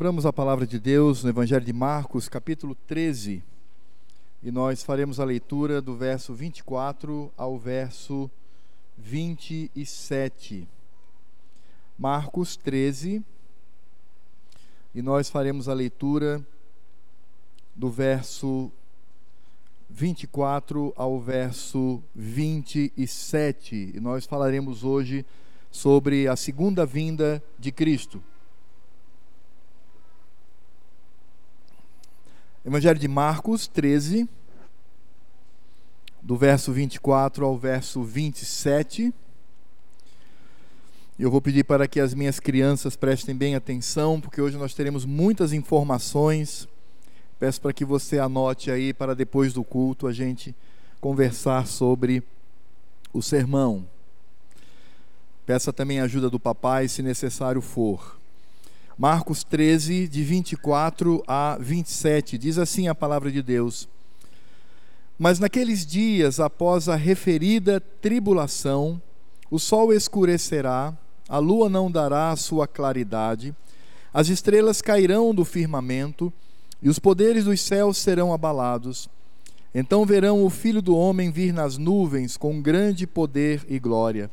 Abramos a palavra de Deus no Evangelho de Marcos, capítulo 13, e nós faremos a leitura do verso 24 ao verso 27. Marcos 13, e nós faremos a leitura do verso 24 ao verso 27. E nós falaremos hoje sobre a segunda vinda de Cristo. Evangelho de Marcos 13, do verso 24 ao verso 27. Eu vou pedir para que as minhas crianças prestem bem atenção, porque hoje nós teremos muitas informações. Peço para que você anote aí para depois do culto a gente conversar sobre o sermão. Peça também a ajuda do papai, se necessário for. Marcos 13, de 24 a 27, diz assim a palavra de Deus: Mas naqueles dias, após a referida tribulação, o sol escurecerá, a lua não dará a sua claridade, as estrelas cairão do firmamento, e os poderes dos céus serão abalados. Então verão o Filho do Homem vir nas nuvens com grande poder e glória.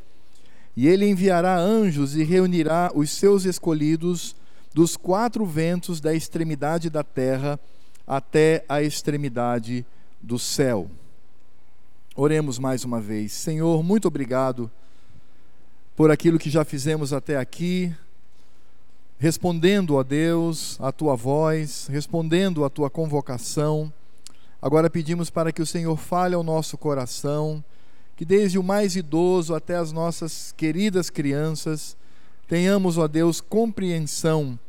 E ele enviará anjos e reunirá os seus escolhidos dos quatro ventos da extremidade da terra até a extremidade do céu. Oremos mais uma vez. Senhor, muito obrigado por aquilo que já fizemos até aqui, respondendo a Deus, a tua voz, respondendo a tua convocação. Agora pedimos para que o Senhor fale ao nosso coração, que desde o mais idoso até as nossas queridas crianças, tenhamos, ó Deus, compreensão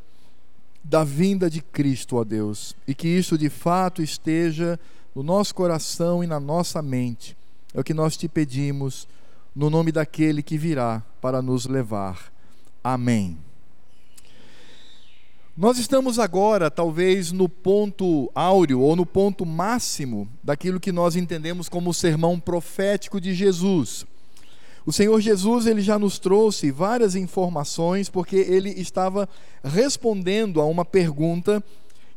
da vinda de Cristo, ó Deus, e que isso de fato esteja no nosso coração e na nossa mente. É o que nós te pedimos, no nome daquele que virá para nos levar. Amém. Nós estamos agora, talvez, no ponto áureo ou no ponto máximo daquilo que nós entendemos como o sermão profético de Jesus. O Senhor Jesus ele já nos trouxe várias informações porque ele estava respondendo a uma pergunta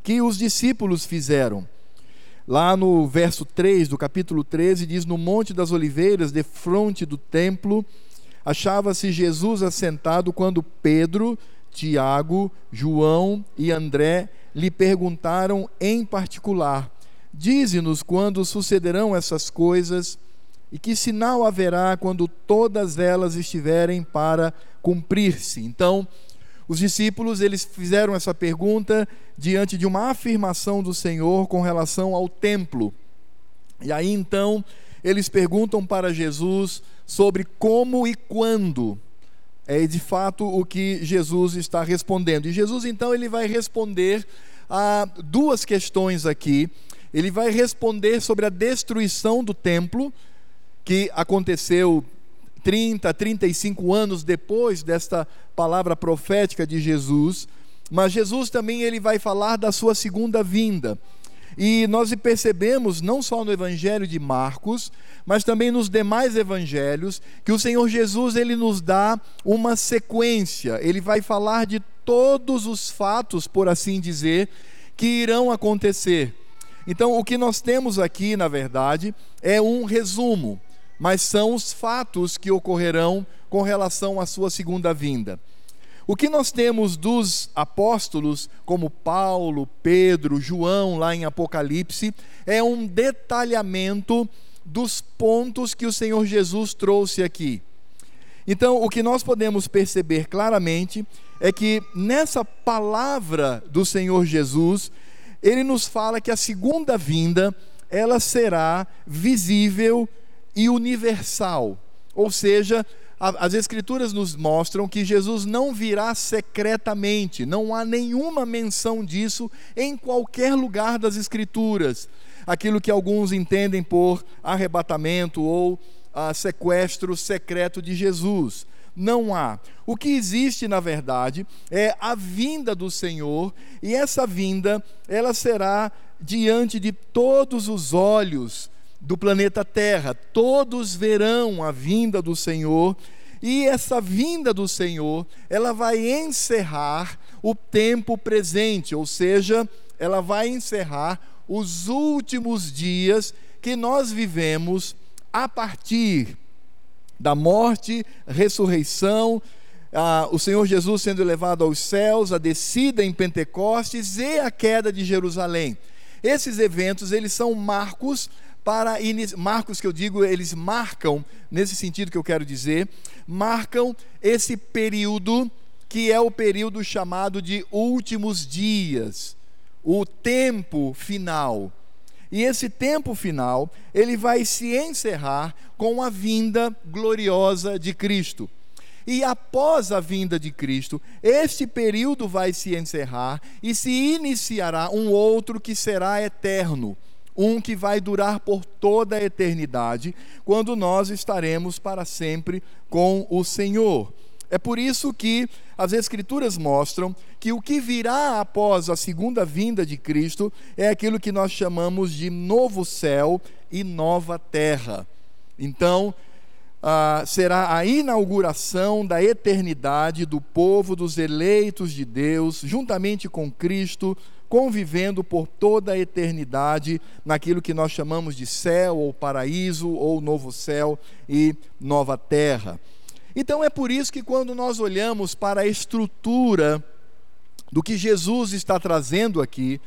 que os discípulos fizeram. Lá no verso 3 do capítulo 13 diz: No Monte das Oliveiras, de frente do templo, achava-se Jesus assentado quando Pedro, Tiago, João e André lhe perguntaram em particular: Dize-nos quando sucederão essas coisas e que sinal haverá quando todas elas estiverem para cumprir-se? Então, os discípulos, eles fizeram essa pergunta diante de uma afirmação do Senhor com relação ao templo. E aí então, eles perguntam para Jesus sobre como e quando é de fato o que Jesus está respondendo. E Jesus então ele vai responder a duas questões aqui. Ele vai responder sobre a destruição do templo, que aconteceu 30, 35 anos depois desta palavra profética de Jesus, mas Jesus também ele vai falar da sua segunda vinda. E nós percebemos, não só no Evangelho de Marcos, mas também nos demais evangelhos, que o Senhor Jesus ele nos dá uma sequência. Ele vai falar de todos os fatos, por assim dizer, que irão acontecer. Então, o que nós temos aqui, na verdade, é um resumo mas são os fatos que ocorrerão com relação à sua segunda vinda. O que nós temos dos apóstolos, como Paulo, Pedro, João, lá em Apocalipse, é um detalhamento dos pontos que o Senhor Jesus trouxe aqui. Então, o que nós podemos perceber claramente é que nessa palavra do Senhor Jesus, ele nos fala que a segunda vinda, ela será visível e universal. Ou seja, as Escrituras nos mostram que Jesus não virá secretamente, não há nenhuma menção disso em qualquer lugar das Escrituras. Aquilo que alguns entendem por arrebatamento ou ah, sequestro secreto de Jesus. Não há. O que existe, na verdade, é a vinda do Senhor, e essa vinda, ela será diante de todos os olhos do planeta Terra. Todos verão a vinda do Senhor E essa vinda do Senhor, ela vai encerrar o tempo presente, ou seja, ela vai encerrar os últimos dias que nós vivemos a partir da morte, ressurreição, o Senhor Jesus sendo levado aos céus, a descida em Pentecostes e a queda de Jerusalém. Esses eventos, eles são marcos para marcos que eu digo, eles marcam nesse sentido que eu quero dizer, marcam esse período que é o período chamado de últimos dias, o tempo final. E esse tempo final, ele vai se encerrar com a vinda gloriosa de Cristo. E após a vinda de Cristo, este período vai se encerrar e se iniciará um outro que será eterno um que vai durar por toda a eternidade, quando nós estaremos para sempre com o Senhor. É por isso que as Escrituras mostram que o que virá após a segunda vinda de Cristo é aquilo que nós chamamos de novo céu e nova terra. Então, ah, será a inauguração da eternidade do povo dos eleitos de Deus, juntamente com Cristo, convivendo por toda a eternidade naquilo que nós chamamos de céu ou paraíso ou novo céu e nova terra. Então é por isso que quando nós olhamos para a estrutura do que Jesus está trazendo aqui,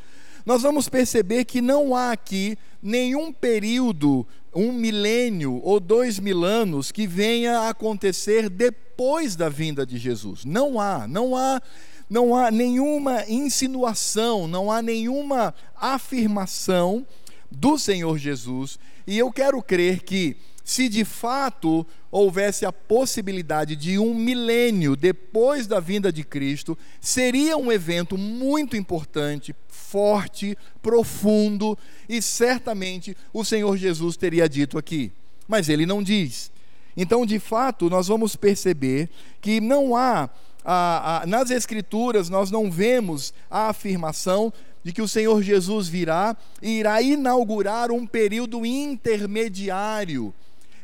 nós vamos perceber que não há aqui nenhum período, um milênio ou dois mil anos que venha a acontecer depois da vinda de Jesus. Não há, não há não há nenhuma insinuação, não há nenhuma afirmação do Senhor Jesus, e eu quero crer que, se de fato houvesse a possibilidade de um milênio depois da vinda de Cristo, seria um evento muito importante, forte, profundo, e certamente o Senhor Jesus teria dito aqui, mas ele não diz. Então, de fato, nós vamos perceber que não há ah, ah, nas Escrituras nós não vemos a afirmação de que o Senhor Jesus virá e irá inaugurar um período intermediário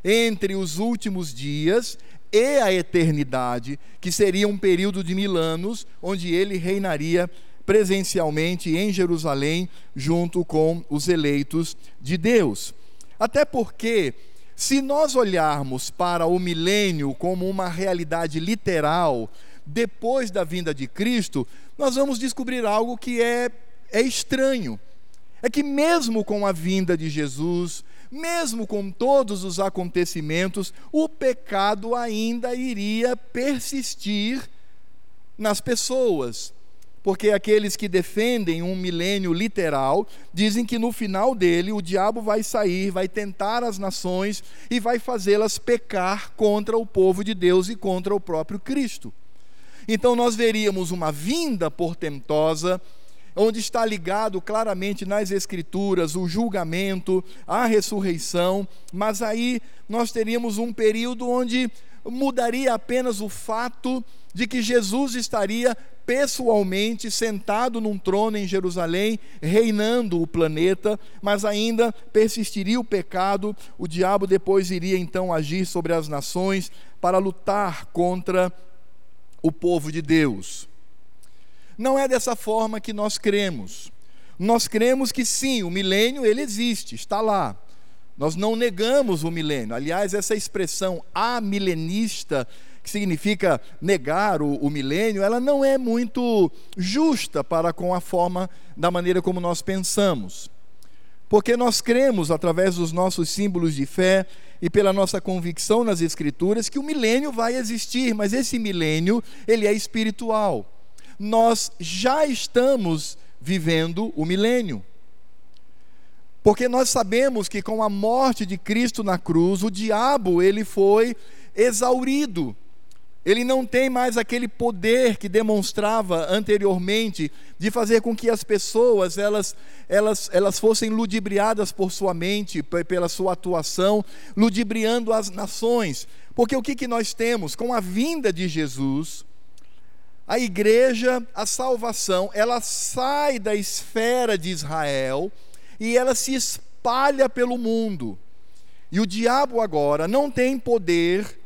entre os últimos dias e a eternidade, que seria um período de mil anos, onde ele reinaria presencialmente em Jerusalém, junto com os eleitos de Deus. Até porque, se nós olharmos para o milênio como uma realidade literal, depois da vinda de Cristo, nós vamos descobrir algo que é, é estranho. É que, mesmo com a vinda de Jesus, mesmo com todos os acontecimentos, o pecado ainda iria persistir nas pessoas. Porque aqueles que defendem um milênio literal dizem que no final dele o diabo vai sair, vai tentar as nações e vai fazê-las pecar contra o povo de Deus e contra o próprio Cristo. Então nós veríamos uma vinda portentosa, onde está ligado claramente nas Escrituras o julgamento, a ressurreição, mas aí nós teríamos um período onde mudaria apenas o fato de que Jesus estaria pessoalmente sentado num trono em Jerusalém, reinando o planeta, mas ainda persistiria o pecado, o diabo depois iria então agir sobre as nações para lutar contra o povo de Deus. Não é dessa forma que nós cremos. Nós cremos que sim, o milênio ele existe, está lá. Nós não negamos o milênio. Aliás, essa expressão amilenista, que significa negar o, o milênio, ela não é muito justa para com a forma da maneira como nós pensamos. Porque nós cremos, através dos nossos símbolos de fé e pela nossa convicção nas Escrituras, que o milênio vai existir, mas esse milênio, ele é espiritual. Nós já estamos vivendo o milênio. Porque nós sabemos que com a morte de Cristo na cruz, o diabo ele foi exaurido. Ele não tem mais aquele poder que demonstrava anteriormente de fazer com que as pessoas elas, elas, elas fossem ludibriadas por sua mente, pela sua atuação, ludibriando as nações. Porque o que, que nós temos? Com a vinda de Jesus, a igreja, a salvação, ela sai da esfera de Israel e ela se espalha pelo mundo. E o diabo agora não tem poder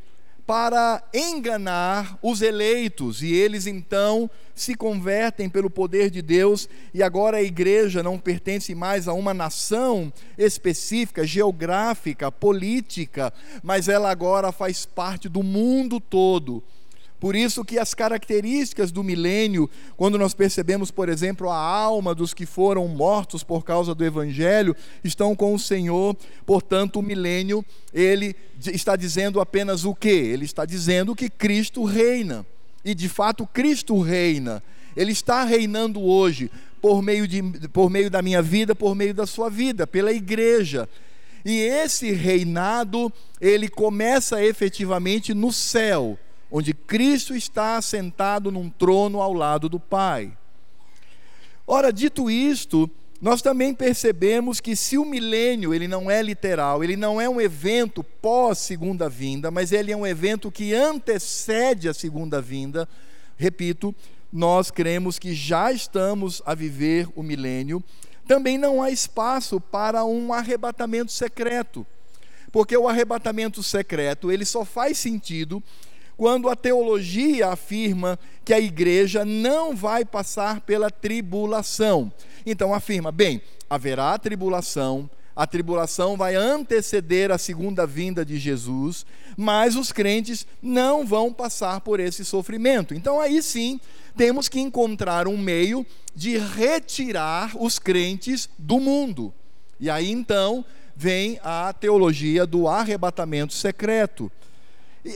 para enganar os eleitos, e eles então se convertem pelo poder de Deus, e agora a igreja não pertence mais a uma nação específica, geográfica, política, mas ela agora faz parte do mundo todo. Por isso que as características do milênio, quando nós percebemos, por exemplo, a alma dos que foram mortos por causa do evangelho, estão com o Senhor. Portanto, o milênio, ele está dizendo apenas o quê? Ele está dizendo que Cristo reina. E de fato, Cristo reina. Ele está reinando hoje por meio, de, por meio da minha vida, por meio da sua vida, pela igreja. E esse reinado, ele começa efetivamente no céu onde Cristo está sentado num trono ao lado do Pai. Ora, dito isto, nós também percebemos que se o milênio ele não é literal, ele não é um evento pós segunda vinda, mas ele é um evento que antecede a segunda vinda. Repito, nós cremos que já estamos a viver o milênio. Também não há espaço para um arrebatamento secreto. Porque o arrebatamento secreto, ele só faz sentido quando a teologia afirma que a igreja não vai passar pela tribulação. Então afirma, bem, haverá tribulação, a tribulação vai anteceder a segunda vinda de Jesus, mas os crentes não vão passar por esse sofrimento. Então aí sim, temos que encontrar um meio de retirar os crentes do mundo. E aí então vem a teologia do arrebatamento secreto.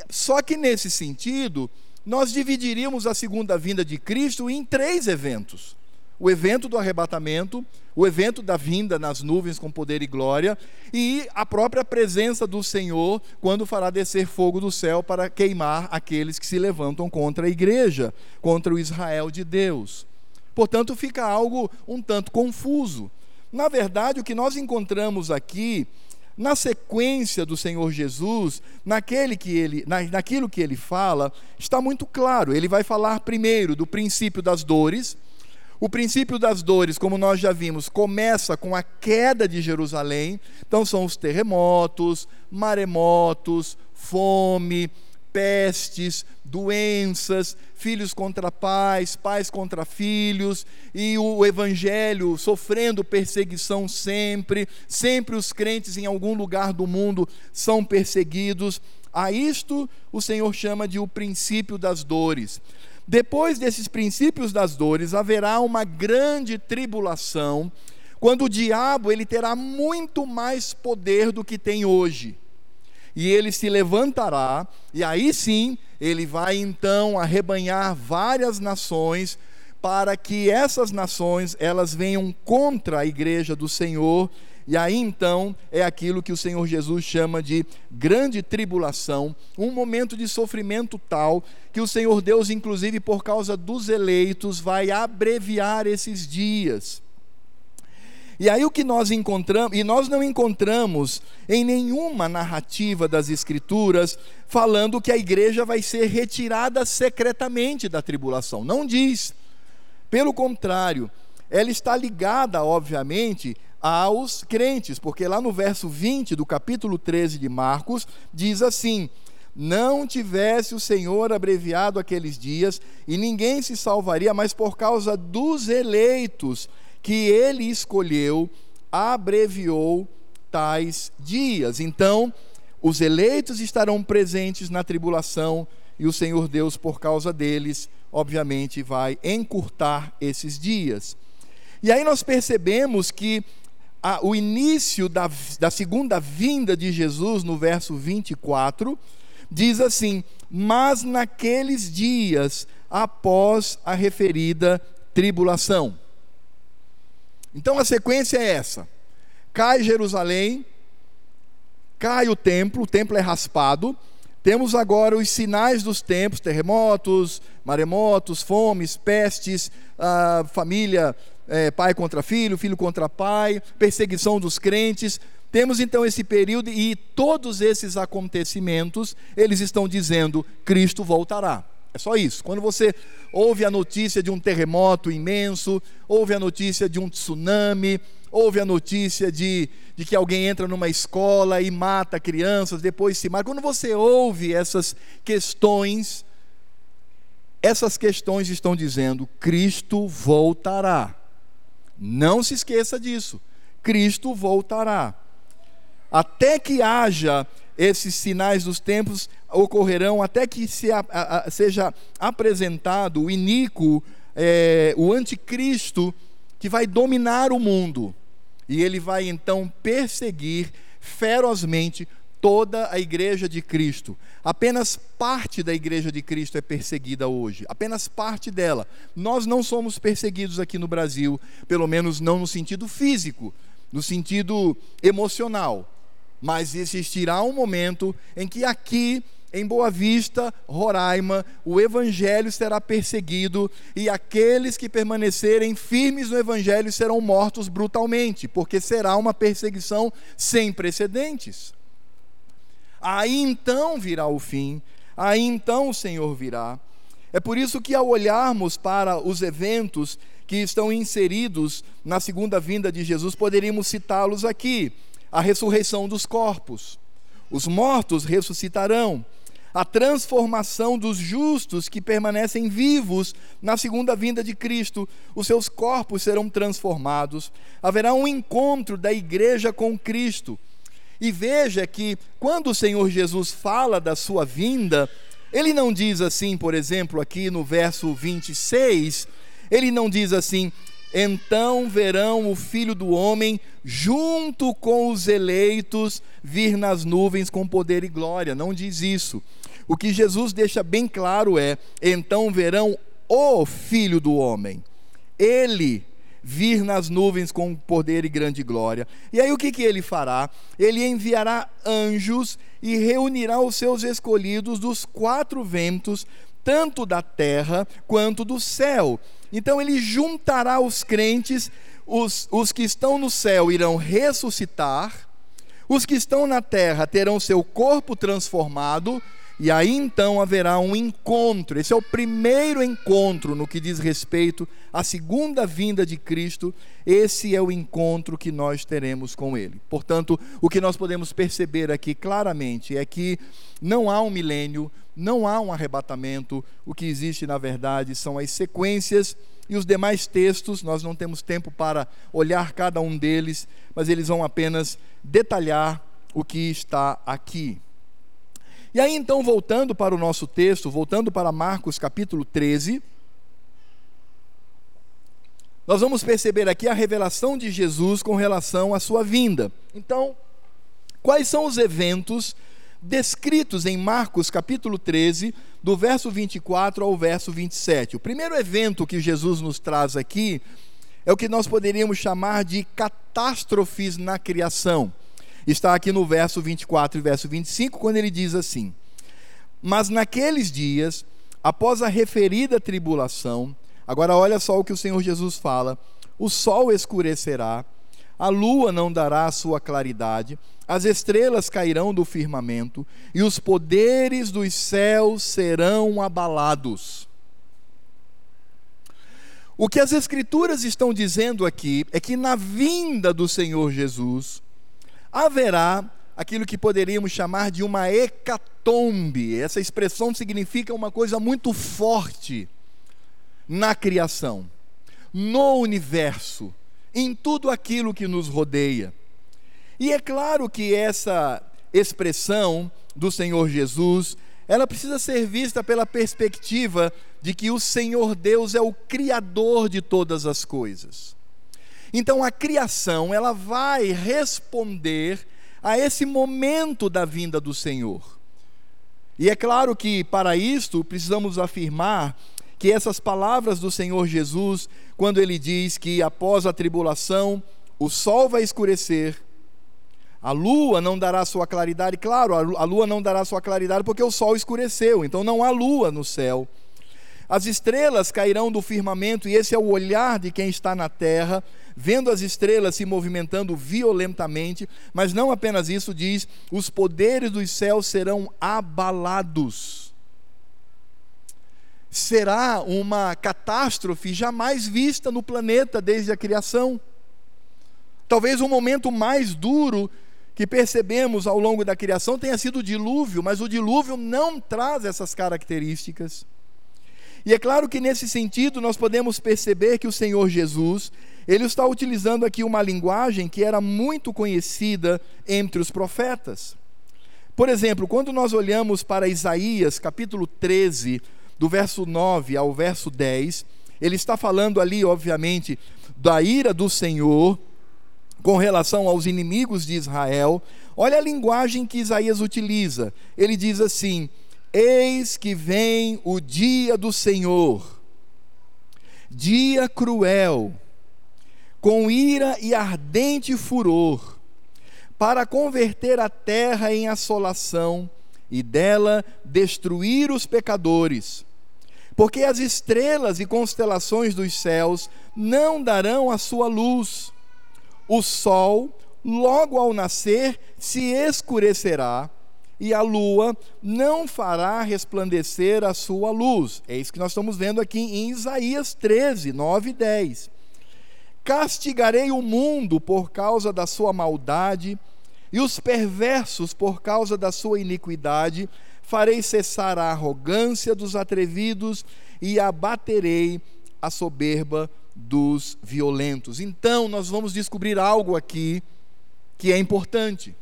Só que nesse sentido, nós dividiríamos a segunda vinda de Cristo em três eventos: o evento do arrebatamento, o evento da vinda nas nuvens com poder e glória, e a própria presença do Senhor quando fará descer fogo do céu para queimar aqueles que se levantam contra a igreja, contra o Israel de Deus. Portanto, fica algo um tanto confuso. Na verdade, o que nós encontramos aqui na sequência do Senhor Jesus, naquele que ele, na, naquilo que ele fala, está muito claro. Ele vai falar primeiro do princípio das dores. O princípio das dores, como nós já vimos, começa com a queda de Jerusalém. Então são os terremotos, maremotos, fome, pestes, doenças, filhos contra pais, pais contra filhos, e o evangelho sofrendo perseguição sempre, sempre os crentes em algum lugar do mundo são perseguidos. A isto o Senhor chama de o princípio das dores. Depois desses princípios das dores, haverá uma grande tribulação, quando o diabo ele terá muito mais poder do que tem hoje e ele se levantará, e aí sim ele vai então arrebanhar várias nações para que essas nações elas venham contra a igreja do Senhor, e aí então é aquilo que o Senhor Jesus chama de grande tribulação, um momento de sofrimento tal que o Senhor Deus, inclusive por causa dos eleitos, vai abreviar esses dias. E aí o que nós encontramos, e nós não encontramos em nenhuma narrativa das Escrituras falando que a igreja vai ser retirada secretamente da tribulação. Não diz. Pelo contrário, ela está ligada, obviamente, aos crentes, porque lá no verso 20 do capítulo 13 de Marcos, diz assim: Não tivesse o Senhor abreviado aqueles dias, e ninguém se salvaria, mas por causa dos eleitos que ele escolheu, abreviou tais dias. Então, os eleitos estarão presentes na tribulação e o Senhor Deus, por causa deles, obviamente, vai encurtar esses dias. E aí nós percebemos que a, o início da, da segunda vinda de Jesus, no verso 24, diz assim: Mas naqueles dias após a referida tribulação. Então a sequência é essa: cai Jerusalém, cai o templo, o templo é raspado. Temos agora os sinais dos tempos: terremotos, maremotos, fomes, pestes, família, é, pai contra filho, filho contra pai, perseguição dos crentes. Temos então esse período e todos esses acontecimentos, eles estão dizendo: Cristo voltará. É só isso. Quando você ouve a notícia de um terremoto imenso, ouve a notícia de um tsunami, ouve a notícia de, de que alguém entra numa escola e mata crianças, depois se mata. Quando você ouve essas questões, essas questões estão dizendo: Cristo voltará. Não se esqueça disso. Cristo voltará. Até que haja esses sinais dos tempos ocorrerão, até que se a, a, seja apresentado o iníquo, é, o anticristo, que vai dominar o mundo. E ele vai então perseguir ferozmente toda a igreja de Cristo. Apenas parte da igreja de Cristo é perseguida hoje, apenas parte dela. Nós não somos perseguidos aqui no Brasil, pelo menos não no sentido físico, no sentido emocional. Mas existirá um momento em que aqui em Boa Vista, Roraima, o evangelho será perseguido e aqueles que permanecerem firmes no evangelho serão mortos brutalmente, porque será uma perseguição sem precedentes. Aí então virá o fim, aí então o Senhor virá. É por isso que, ao olharmos para os eventos que estão inseridos na segunda vinda de Jesus, poderíamos citá-los aqui: a ressurreição dos corpos, os mortos ressuscitarão, a transformação dos justos que permanecem vivos na segunda vinda de Cristo, os seus corpos serão transformados, haverá um encontro da igreja com Cristo. E veja que quando o Senhor Jesus fala da sua vinda, ele não diz assim, por exemplo, aqui no verso 26, ele não diz assim: então verão o filho do homem junto com os eleitos vir nas nuvens com poder e glória. Não diz isso. O que Jesus deixa bem claro é: então verão o filho do homem. Ele vir nas nuvens com poder e grande glória. E aí o que, que ele fará? Ele enviará anjos e reunirá os seus escolhidos dos quatro ventos, tanto da terra quanto do céu. Então ele juntará os crentes, os, os que estão no céu irão ressuscitar, os que estão na terra terão seu corpo transformado e aí então haverá um encontro. Esse é o primeiro encontro no que diz respeito à segunda vinda de Cristo. Esse é o encontro que nós teremos com Ele. Portanto, o que nós podemos perceber aqui claramente é que não há um milênio, não há um arrebatamento. O que existe, na verdade, são as sequências e os demais textos. Nós não temos tempo para olhar cada um deles, mas eles vão apenas detalhar o que está aqui. E aí então, voltando para o nosso texto, voltando para Marcos capítulo 13, nós vamos perceber aqui a revelação de Jesus com relação à sua vinda. Então, quais são os eventos descritos em Marcos capítulo 13, do verso 24 ao verso 27? O primeiro evento que Jesus nos traz aqui é o que nós poderíamos chamar de catástrofes na criação está aqui no verso 24 e verso 25, quando ele diz assim: Mas naqueles dias, após a referida tribulação, agora olha só o que o Senhor Jesus fala: o sol escurecerá, a lua não dará a sua claridade, as estrelas cairão do firmamento, e os poderes dos céus serão abalados. O que as Escrituras estão dizendo aqui é que na vinda do Senhor Jesus, haverá aquilo que poderíamos chamar de uma hecatombe. Essa expressão significa uma coisa muito forte na criação, no universo, em tudo aquilo que nos rodeia. E é claro que essa expressão do Senhor Jesus, ela precisa ser vista pela perspectiva de que o Senhor Deus é o criador de todas as coisas. Então a criação, ela vai responder a esse momento da vinda do Senhor. E é claro que para isto precisamos afirmar que essas palavras do Senhor Jesus, quando ele diz que após a tribulação o sol vai escurecer, a lua não dará sua claridade, claro, a lua não dará sua claridade porque o sol escureceu, então não há lua no céu. As estrelas cairão do firmamento, e esse é o olhar de quem está na terra, vendo as estrelas se movimentando violentamente, mas não apenas isso, diz: os poderes dos céus serão abalados. Será uma catástrofe jamais vista no planeta desde a criação. Talvez o momento mais duro que percebemos ao longo da criação tenha sido o dilúvio, mas o dilúvio não traz essas características. E é claro que nesse sentido nós podemos perceber que o Senhor Jesus, ele está utilizando aqui uma linguagem que era muito conhecida entre os profetas. Por exemplo, quando nós olhamos para Isaías, capítulo 13, do verso 9 ao verso 10, ele está falando ali, obviamente, da ira do Senhor, com relação aos inimigos de Israel, olha a linguagem que Isaías utiliza. Ele diz assim: Eis que vem o dia do Senhor, dia cruel, com ira e ardente furor, para converter a terra em assolação e dela destruir os pecadores. Porque as estrelas e constelações dos céus não darão a sua luz o sol, logo ao nascer, se escurecerá, e a lua não fará resplandecer a sua luz. É isso que nós estamos vendo aqui em Isaías 13, 9 e 10. Castigarei o mundo por causa da sua maldade, e os perversos por causa da sua iniquidade, farei cessar a arrogância dos atrevidos e abaterei a soberba dos violentos. Então, nós vamos descobrir algo aqui que é importante.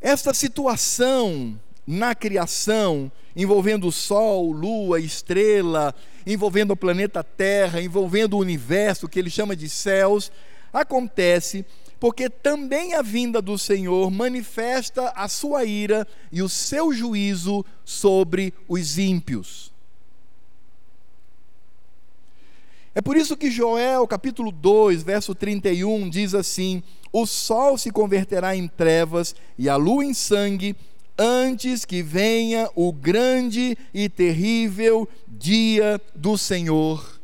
Esta situação na criação, envolvendo o Sol, Lua, estrela, envolvendo o planeta Terra, envolvendo o universo, que ele chama de céus, acontece porque também a vinda do Senhor manifesta a sua ira e o seu juízo sobre os ímpios. É por isso que Joel, capítulo 2, verso 31, diz assim: O sol se converterá em trevas e a lua em sangue, antes que venha o grande e terrível dia do Senhor.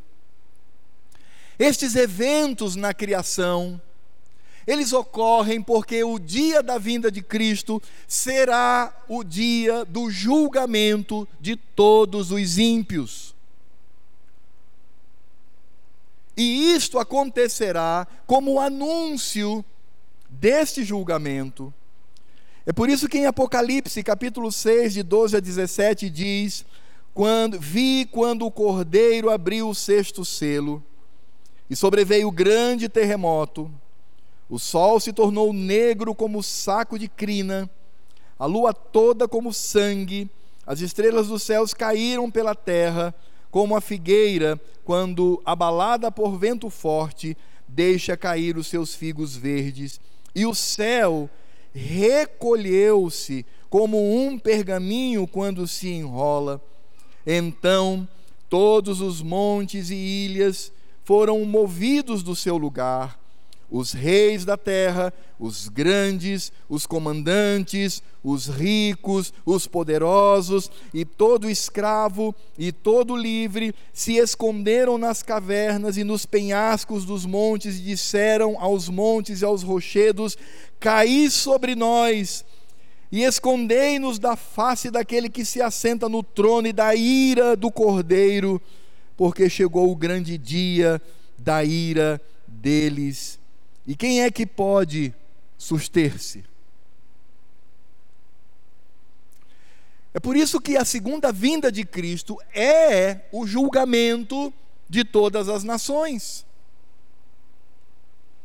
Estes eventos na criação, eles ocorrem porque o dia da vinda de Cristo será o dia do julgamento de todos os ímpios. E isto acontecerá como anúncio deste julgamento. É por isso que em Apocalipse, capítulo 6, de 12 a 17, diz: quando, Vi quando o cordeiro abriu o sexto selo, e sobreveio grande terremoto, o sol se tornou negro como saco de crina, a lua toda como sangue, as estrelas dos céus caíram pela terra, como a figueira, quando abalada por vento forte, deixa cair os seus figos verdes, e o céu recolheu-se como um pergaminho quando se enrola. Então todos os montes e ilhas foram movidos do seu lugar, os reis da terra, os grandes, os comandantes, os ricos, os poderosos, e todo escravo e todo livre se esconderam nas cavernas e nos penhascos dos montes e disseram aos montes e aos rochedos: Caí sobre nós e escondei-nos da face daquele que se assenta no trono e da ira do cordeiro, porque chegou o grande dia da ira deles e quem é que pode suster-se? É por isso que a segunda vinda de Cristo é o julgamento de todas as nações.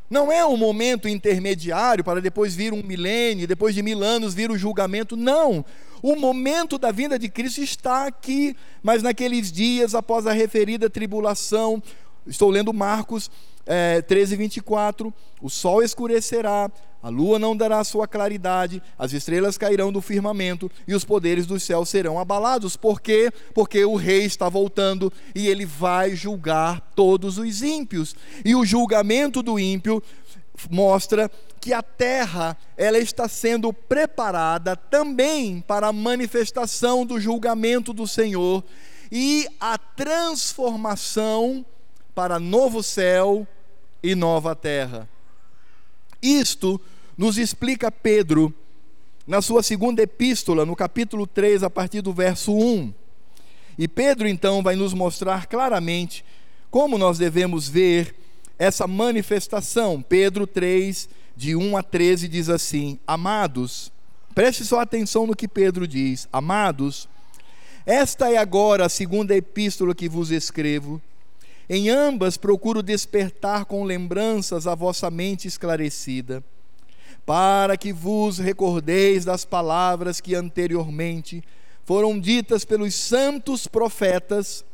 Não é um momento intermediário para depois vir um milênio, depois de mil anos vir o julgamento. Não. O momento da vinda de Cristo está aqui, mas naqueles dias após a referida tribulação, estou lendo Marcos é, 13, 24: o sol escurecerá, a lua não dará sua claridade, as estrelas cairão do firmamento e os poderes do céu serão abalados. Por quê? Porque o rei está voltando e ele vai julgar todos os ímpios. E o julgamento do ímpio mostra que a terra ela está sendo preparada também para a manifestação do julgamento do Senhor e a transformação para novo céu e nova terra. Isto nos explica Pedro na sua segunda epístola, no capítulo 3, a partir do verso 1. E Pedro então vai nos mostrar claramente como nós devemos ver essa manifestação. Pedro 3, de 1 a 13, diz assim: Amados, preste só atenção no que Pedro diz. Amados, esta é agora a segunda epístola que vos escrevo. Em ambas procuro despertar com lembranças a vossa mente esclarecida, para que vos recordeis das palavras que anteriormente foram ditas pelos santos profetas,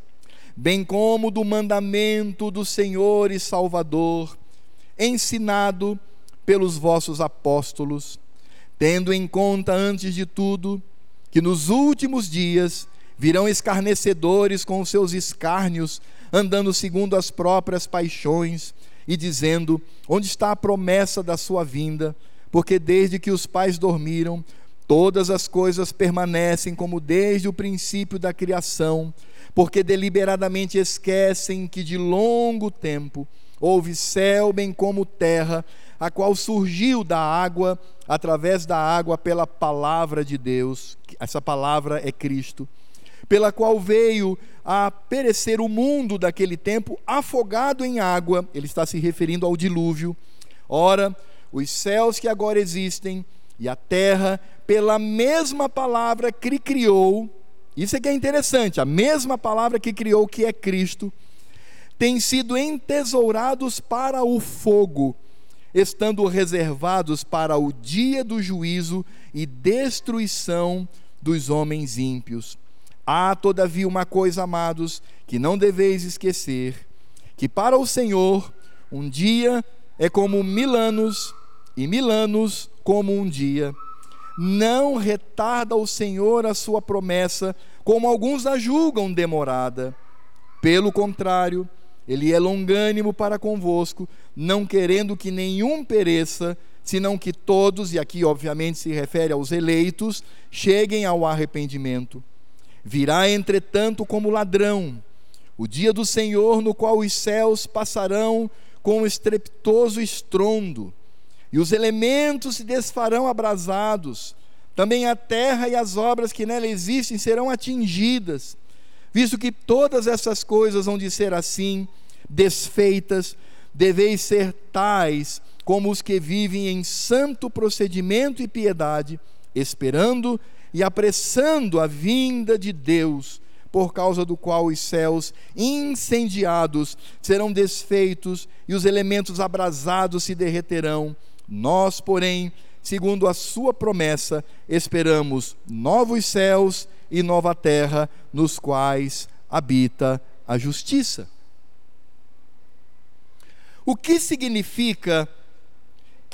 bem como do mandamento do Senhor e Salvador, ensinado pelos vossos apóstolos, tendo em conta, antes de tudo, que nos últimos dias virão escarnecedores com seus escárnios, andando segundo as próprias paixões e dizendo: Onde está a promessa da sua vinda? Porque desde que os pais dormiram, todas as coisas permanecem como desde o princípio da criação, porque deliberadamente esquecem que de longo tempo houve céu bem como terra, a qual surgiu da água, através da água, pela palavra de Deus. Essa palavra é Cristo pela qual veio a perecer o mundo daquele tempo, afogado em água. Ele está se referindo ao dilúvio. Ora, os céus que agora existem e a terra, pela mesma palavra que criou, isso é que é interessante, a mesma palavra que criou, que é Cristo, têm sido entesourados para o fogo, estando reservados para o dia do juízo e destruição dos homens ímpios. Há, todavia, uma coisa, amados, que não deveis esquecer: que para o Senhor um dia é como mil anos, e mil anos como um dia. Não retarda o Senhor a sua promessa, como alguns a julgam demorada. Pelo contrário, ele é longânimo para convosco, não querendo que nenhum pereça, senão que todos, e aqui obviamente se refere aos eleitos, cheguem ao arrependimento. Virá, entretanto, como ladrão, o dia do Senhor, no qual os céus passarão com estrepitoso estrondo, e os elementos se desfarão abrasados, também a terra e as obras que nela existem serão atingidas, visto que todas essas coisas vão de ser assim, desfeitas, deveis ser tais como os que vivem em santo procedimento e piedade, esperando e apressando a vinda de Deus, por causa do qual os céus incendiados serão desfeitos e os elementos abrasados se derreterão. Nós, porém, segundo a sua promessa, esperamos novos céus e nova terra, nos quais habita a justiça. O que significa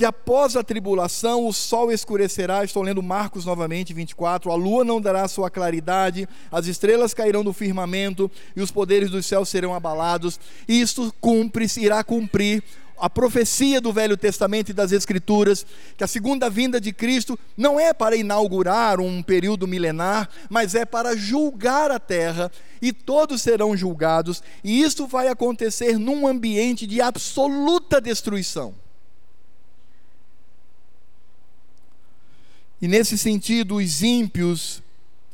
que após a tribulação o sol escurecerá, estou lendo Marcos novamente, 24, a lua não dará sua claridade, as estrelas cairão do firmamento e os poderes dos céus serão abalados. Isto cumpre, irá cumprir a profecia do Velho Testamento e das Escrituras, que a segunda vinda de Cristo não é para inaugurar um período milenar, mas é para julgar a terra, e todos serão julgados, e isso vai acontecer num ambiente de absoluta destruição. E nesse sentido, os ímpios,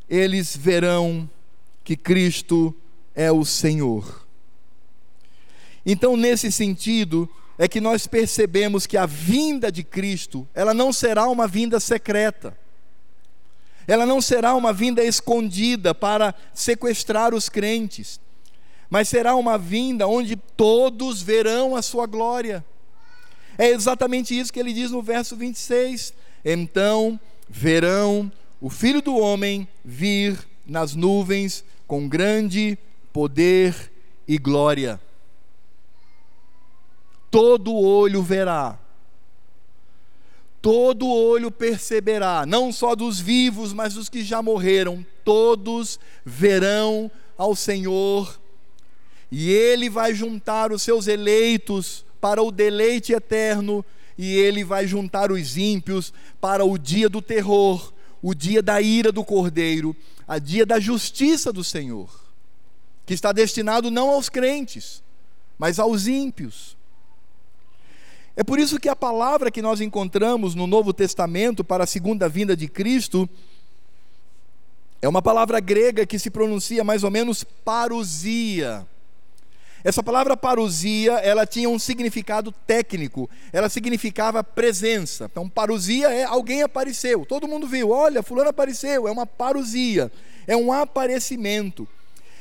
eles verão que Cristo é o Senhor. Então, nesse sentido, é que nós percebemos que a vinda de Cristo, ela não será uma vinda secreta. Ela não será uma vinda escondida para sequestrar os crentes, mas será uma vinda onde todos verão a sua glória. É exatamente isso que ele diz no verso 26. Então verão o Filho do Homem vir nas nuvens com grande poder e glória. Todo olho verá, todo olho perceberá, não só dos vivos, mas dos que já morreram, todos verão ao Senhor, e Ele vai juntar os seus eleitos para o deleite eterno e ele vai juntar os ímpios para o dia do terror, o dia da ira do cordeiro, a dia da justiça do Senhor, que está destinado não aos crentes, mas aos ímpios. É por isso que a palavra que nós encontramos no Novo Testamento para a segunda vinda de Cristo é uma palavra grega que se pronuncia mais ou menos parousia Essa palavra parousia, ela tinha um significado técnico. Ela significava presença. Então, parousia é alguém apareceu. Todo mundo viu, olha, fulano apareceu, é uma parousia, é um aparecimento.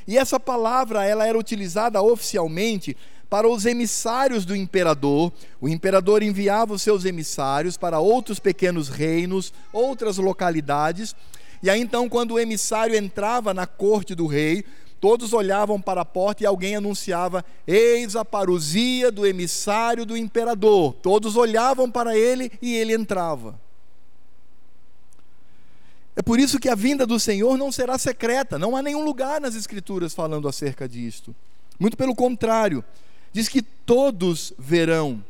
E essa palavra, ela era utilizada oficialmente para os emissários do imperador. O imperador enviava os seus emissários para outros pequenos reinos, outras localidades. E aí então, quando o emissário entrava na corte do rei, Todos olhavam para a porta e alguém anunciava: Eis a parousia do emissário do imperador. Todos olhavam para ele e ele entrava. É por isso que a vinda do Senhor não será secreta. Não há nenhum lugar nas Escrituras falando acerca disto. Muito pelo contrário, diz que todos verão.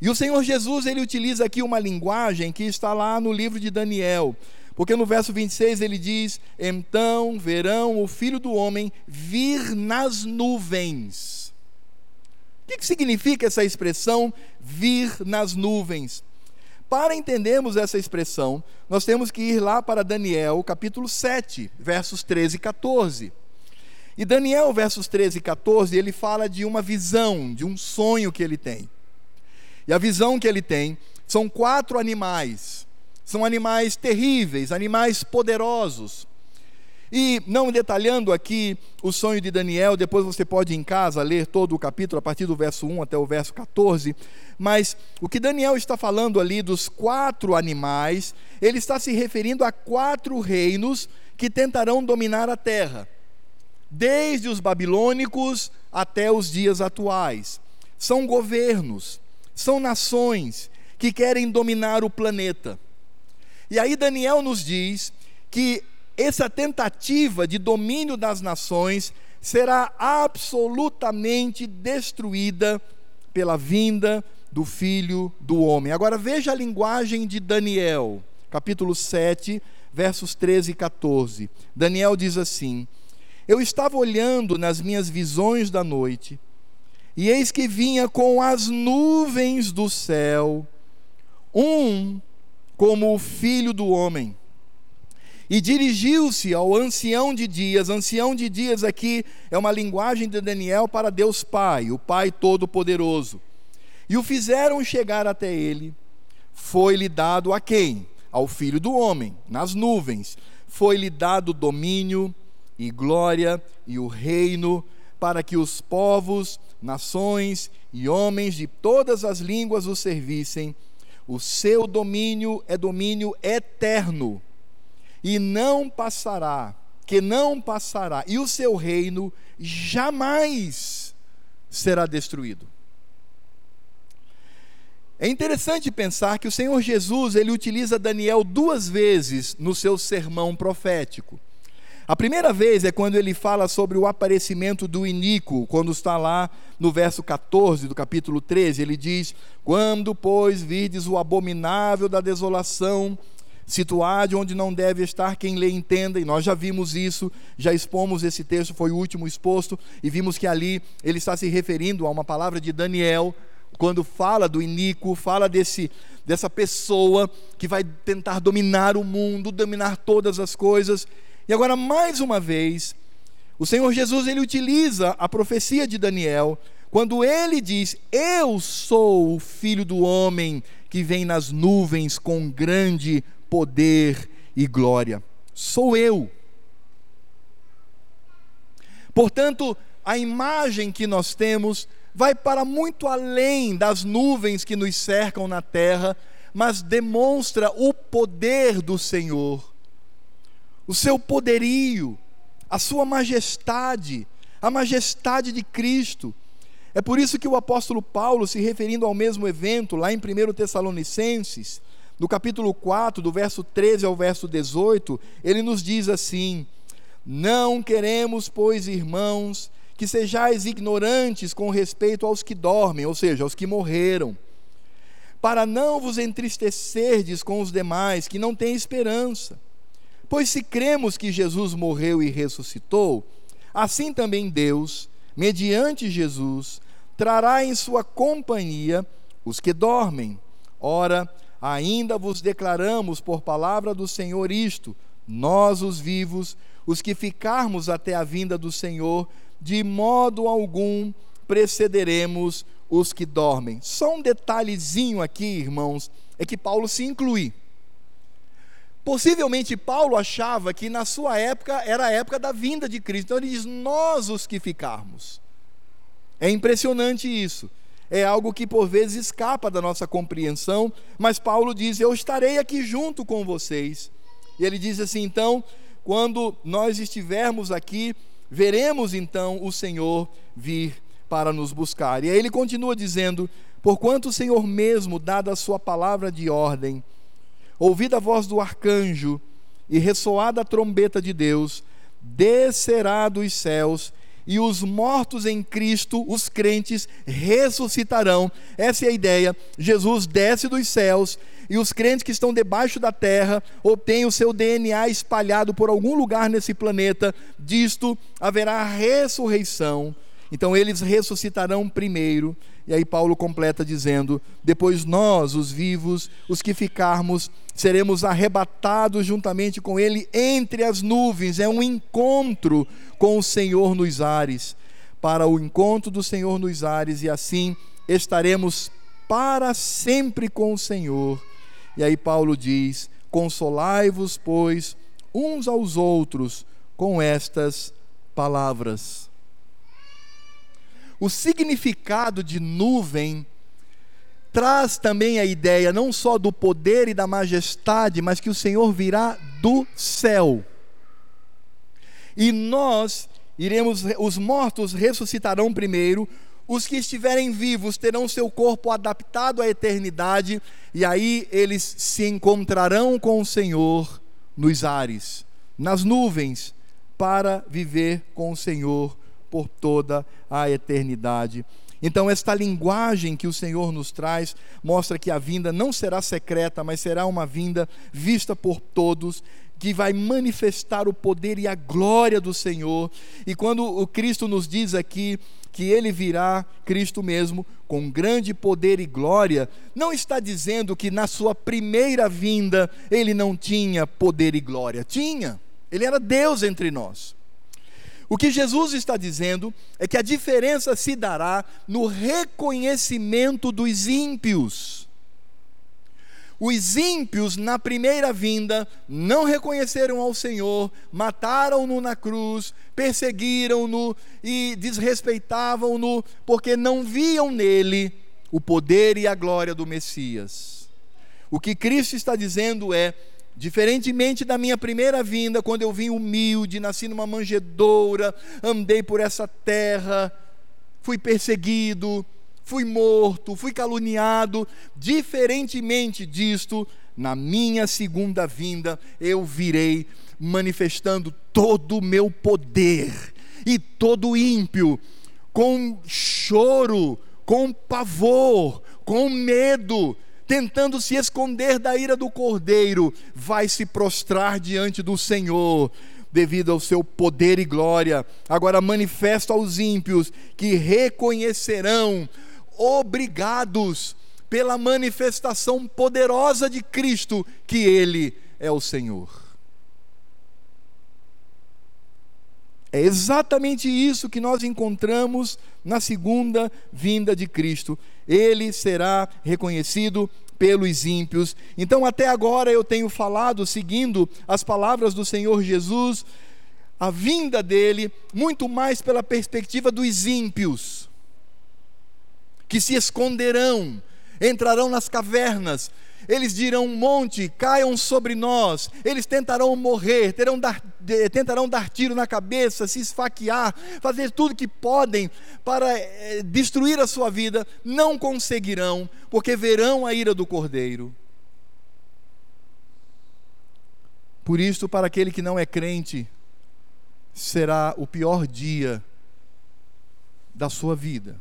E o Senhor Jesus, ele utiliza aqui uma linguagem que está lá no livro de Daniel. Porque no verso 26 ele diz: Então verão o filho do homem vir nas nuvens. O que, significa essa expressão vir nas nuvens? Para entendermos essa expressão, nós temos que ir lá para Daniel, capítulo 7, versos 13 e 14. E Daniel, versos 13 e 14, ele fala de uma visão, de um sonho que ele tem. E a visão que ele tem são quatro animais são animais terríveis, animais poderosos. E não detalhando aqui o sonho de Daniel, depois você pode em casa ler todo o capítulo, a partir do verso 1 até o verso 14. Mas o que Daniel está falando ali dos quatro animais, ele está se referindo a quatro reinos que tentarão dominar a terra, desde os babilônicos até os dias atuais. São governos, são nações que querem dominar o planeta. E aí Daniel nos diz que essa tentativa de domínio das nações será absolutamente destruída pela vinda do filho do homem. Agora veja a linguagem de Daniel, capítulo 7, versos 13 e 14. Daniel diz assim: Eu estava olhando nas minhas visões da noite, e eis que vinha com as nuvens do céu um como o filho do homem. E dirigiu-se ao ancião de dias. Ancião de dias aqui é uma linguagem de Daniel para Deus Pai, o Pai Todo-Poderoso. E o fizeram chegar até ele. Foi-lhe dado a quem? Ao filho do homem, nas nuvens. Foi-lhe dado domínio e glória e o reino para que os povos, nações e homens de todas as línguas o servissem o seu domínio é domínio eterno e não passará, que não passará, e o seu reino jamais será destruído. É interessante pensar que o Senhor Jesus, ele utiliza Daniel duas vezes no seu sermão profético. A primeira vez é quando ele fala sobre o aparecimento do iníquo, quando está lá no verso 14 do capítulo 13, ele diz: Quando, pois, vides o abominável da desolação, situado onde não deve estar quem lhe entenda, e nós já vimos isso, já expomos esse texto, foi o último exposto, e vimos que ali ele está se referindo a uma palavra de Daniel, quando fala do iníquo, fala desse, dessa pessoa que vai tentar dominar o mundo, dominar todas as coisas, e agora, mais uma vez, o Senhor Jesus ele utiliza a profecia de Daniel quando ele diz: Eu sou o filho do homem que vem nas nuvens com grande poder e glória. Sou eu. Portanto, a imagem que nós temos vai para muito além das nuvens que nos cercam na terra, mas demonstra o poder do Senhor o seu poderio, a sua majestade, a majestade de Cristo. É por isso que o apóstolo Paulo, se referindo ao mesmo evento, lá em 1 Tessalonicenses, no capítulo 4, do verso 13 ao verso 18, ele nos diz assim: Não queremos, pois, irmãos, que sejais ignorantes com respeito aos que dormem, ou seja, aos que morreram, para não vos entristecerdes com os demais que não têm esperança. Pois se cremos que Jesus morreu e ressuscitou, assim também Deus, mediante Jesus, trará em sua companhia os que dormem. Ora, ainda vos declaramos por palavra do Senhor isto: nós, os vivos, os que ficarmos até a vinda do Senhor, de modo algum precederemos os que dormem. Só um detalhezinho aqui, irmãos, é que Paulo se inclui. Possivelmente Paulo achava que na sua época era a época da vinda de Cristo. Então ele diz: Nós os que ficarmos. É impressionante isso. É algo que por vezes escapa da nossa compreensão, mas Paulo diz: Eu estarei aqui junto com vocês. E ele diz assim: Então, quando nós estivermos aqui, veremos então o Senhor vir para nos buscar. E aí ele continua dizendo: Porquanto o Senhor mesmo, dada a sua palavra de ordem, ouvida a voz do arcanjo e ressoada a trombeta de Deus, descerá dos céus e os mortos em Cristo, os crentes, ressuscitarão. Essa é a ideia. Jesus desce dos céus e os crentes que estão debaixo da terra obtêm o seu DNA espalhado por algum lugar nesse planeta. Disto haverá ressurreição. Então eles ressuscitarão primeiro. E aí Paulo completa dizendo: Depois nós, os vivos, os que ficarmos, seremos arrebatados juntamente com Ele entre as nuvens. É um encontro com o Senhor nos ares. Para o encontro do Senhor nos ares, e assim estaremos para sempre com o Senhor. E aí Paulo diz: Consolai-vos, pois, uns aos outros com estas palavras. O significado de nuvem traz também a ideia não só do poder e da majestade, mas que o Senhor virá do céu. E nós iremos, os mortos ressuscitarão primeiro, os que estiverem vivos terão seu corpo adaptado à eternidade, e aí eles se encontrarão com o Senhor nos ares, nas nuvens, para viver com o Senhor por toda a eternidade. Então, esta linguagem que o Senhor nos traz mostra que a vinda não será secreta, mas será uma vinda vista por todos, que vai manifestar o poder e a glória do Senhor. E quando o Cristo nos diz aqui que ele virá, Cristo mesmo, com grande poder e glória, não está dizendo que na sua primeira vinda ele não tinha poder e glória. Tinha. Ele era Deus entre nós. O que Jesus está dizendo é que a diferença se dará no reconhecimento dos ímpios. Os ímpios, na primeira vinda, não reconheceram ao Senhor, mataram-no na cruz, perseguiram-no e desrespeitavam-no, porque não viam nele o poder e a glória do Messias. O que Cristo está dizendo é: Diferentemente da minha primeira vinda, quando eu vim humilde, nasci numa manjedoura, andei por essa terra, fui perseguido, fui morto, fui caluniado. Diferentemente disto, na minha segunda vinda, eu virei manifestando todo o meu poder e todo ímpio, com choro, com pavor, com medo, tentando se esconder da ira do cordeiro, vai se prostrar diante do Senhor, devido ao seu poder e glória. Agora manifesta aos ímpios que reconhecerão, obrigados pela manifestação poderosa de Cristo, que Ele é o Senhor. É exatamente isso que nós encontramos na segunda vinda de Cristo. Ele será reconhecido pelos ímpios. Então, até agora eu tenho falado, seguindo as palavras do Senhor Jesus, a vinda dele, muito mais pela perspectiva dos ímpios, que se esconderão, entrarão nas cavernas, eles dirão: monte, caiam sobre nós. Eles tentarão morrer, terão dar, tentarão dar tiro na cabeça, se esfaquear, fazer tudo que podem para é, destruir a sua vida. Não conseguirão, porque verão a ira do cordeiro. Por isso, para aquele que não é crente, será o pior dia da sua vida.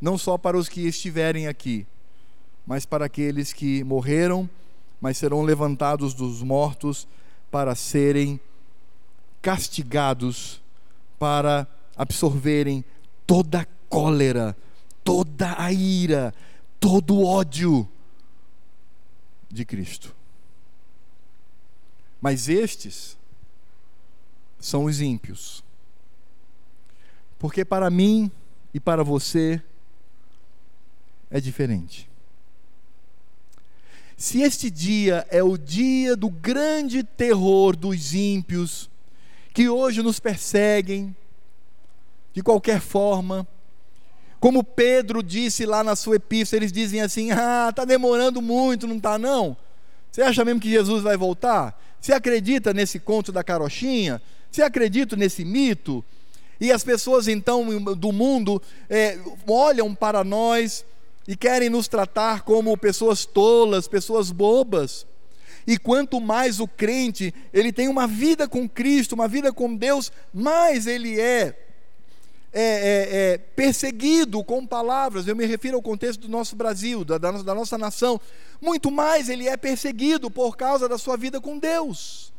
Não só para os que estiverem aqui, mas para aqueles que morreram, mas serão levantados dos mortos para serem castigados, para absorverem toda a cólera, toda a ira, todo o ódio de Cristo. Mas estes são os ímpios. Porque para mim e para você é diferente. Se este dia é o dia do grande terror dos ímpios, que hoje nos perseguem, de qualquer forma, como Pedro disse lá na sua epístola, eles dizem assim: ah, está demorando muito, não está não? Você acha mesmo que Jesus vai voltar? Você acredita nesse conto da carochinha? Você acredita nesse mito? E as pessoas então do mundo é, olham para nós e querem nos tratar como pessoas tolas, pessoas bobas. E quanto mais o crente ele tem uma vida com Cristo, uma vida com Deus, mais ele é, é, é, é perseguido com palavras. Eu me refiro ao contexto do nosso Brasil, da, da nossa nação. Muito mais ele é perseguido por causa da sua vida com Deus.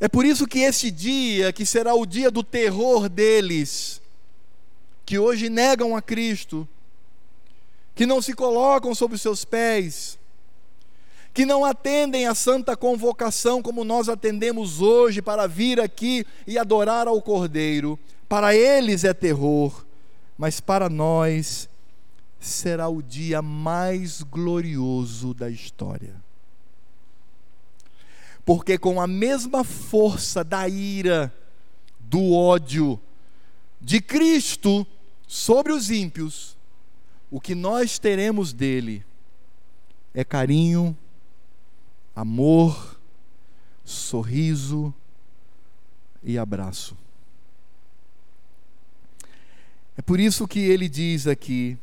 É por isso que esse dia, que será o dia do terror deles, que hoje negam a Cristo, que não se colocam sob os seus pés, que não atendem a santa convocação como nós atendemos hoje para vir aqui e adorar ao Cordeiro. Para eles é terror, mas para nós será o dia mais glorioso da história. Porque com a mesma força da ira, do ódio de Cristo sobre os ímpios, o que nós teremos dele é carinho, amor, sorriso e abraço. É por isso que ele diz aqui,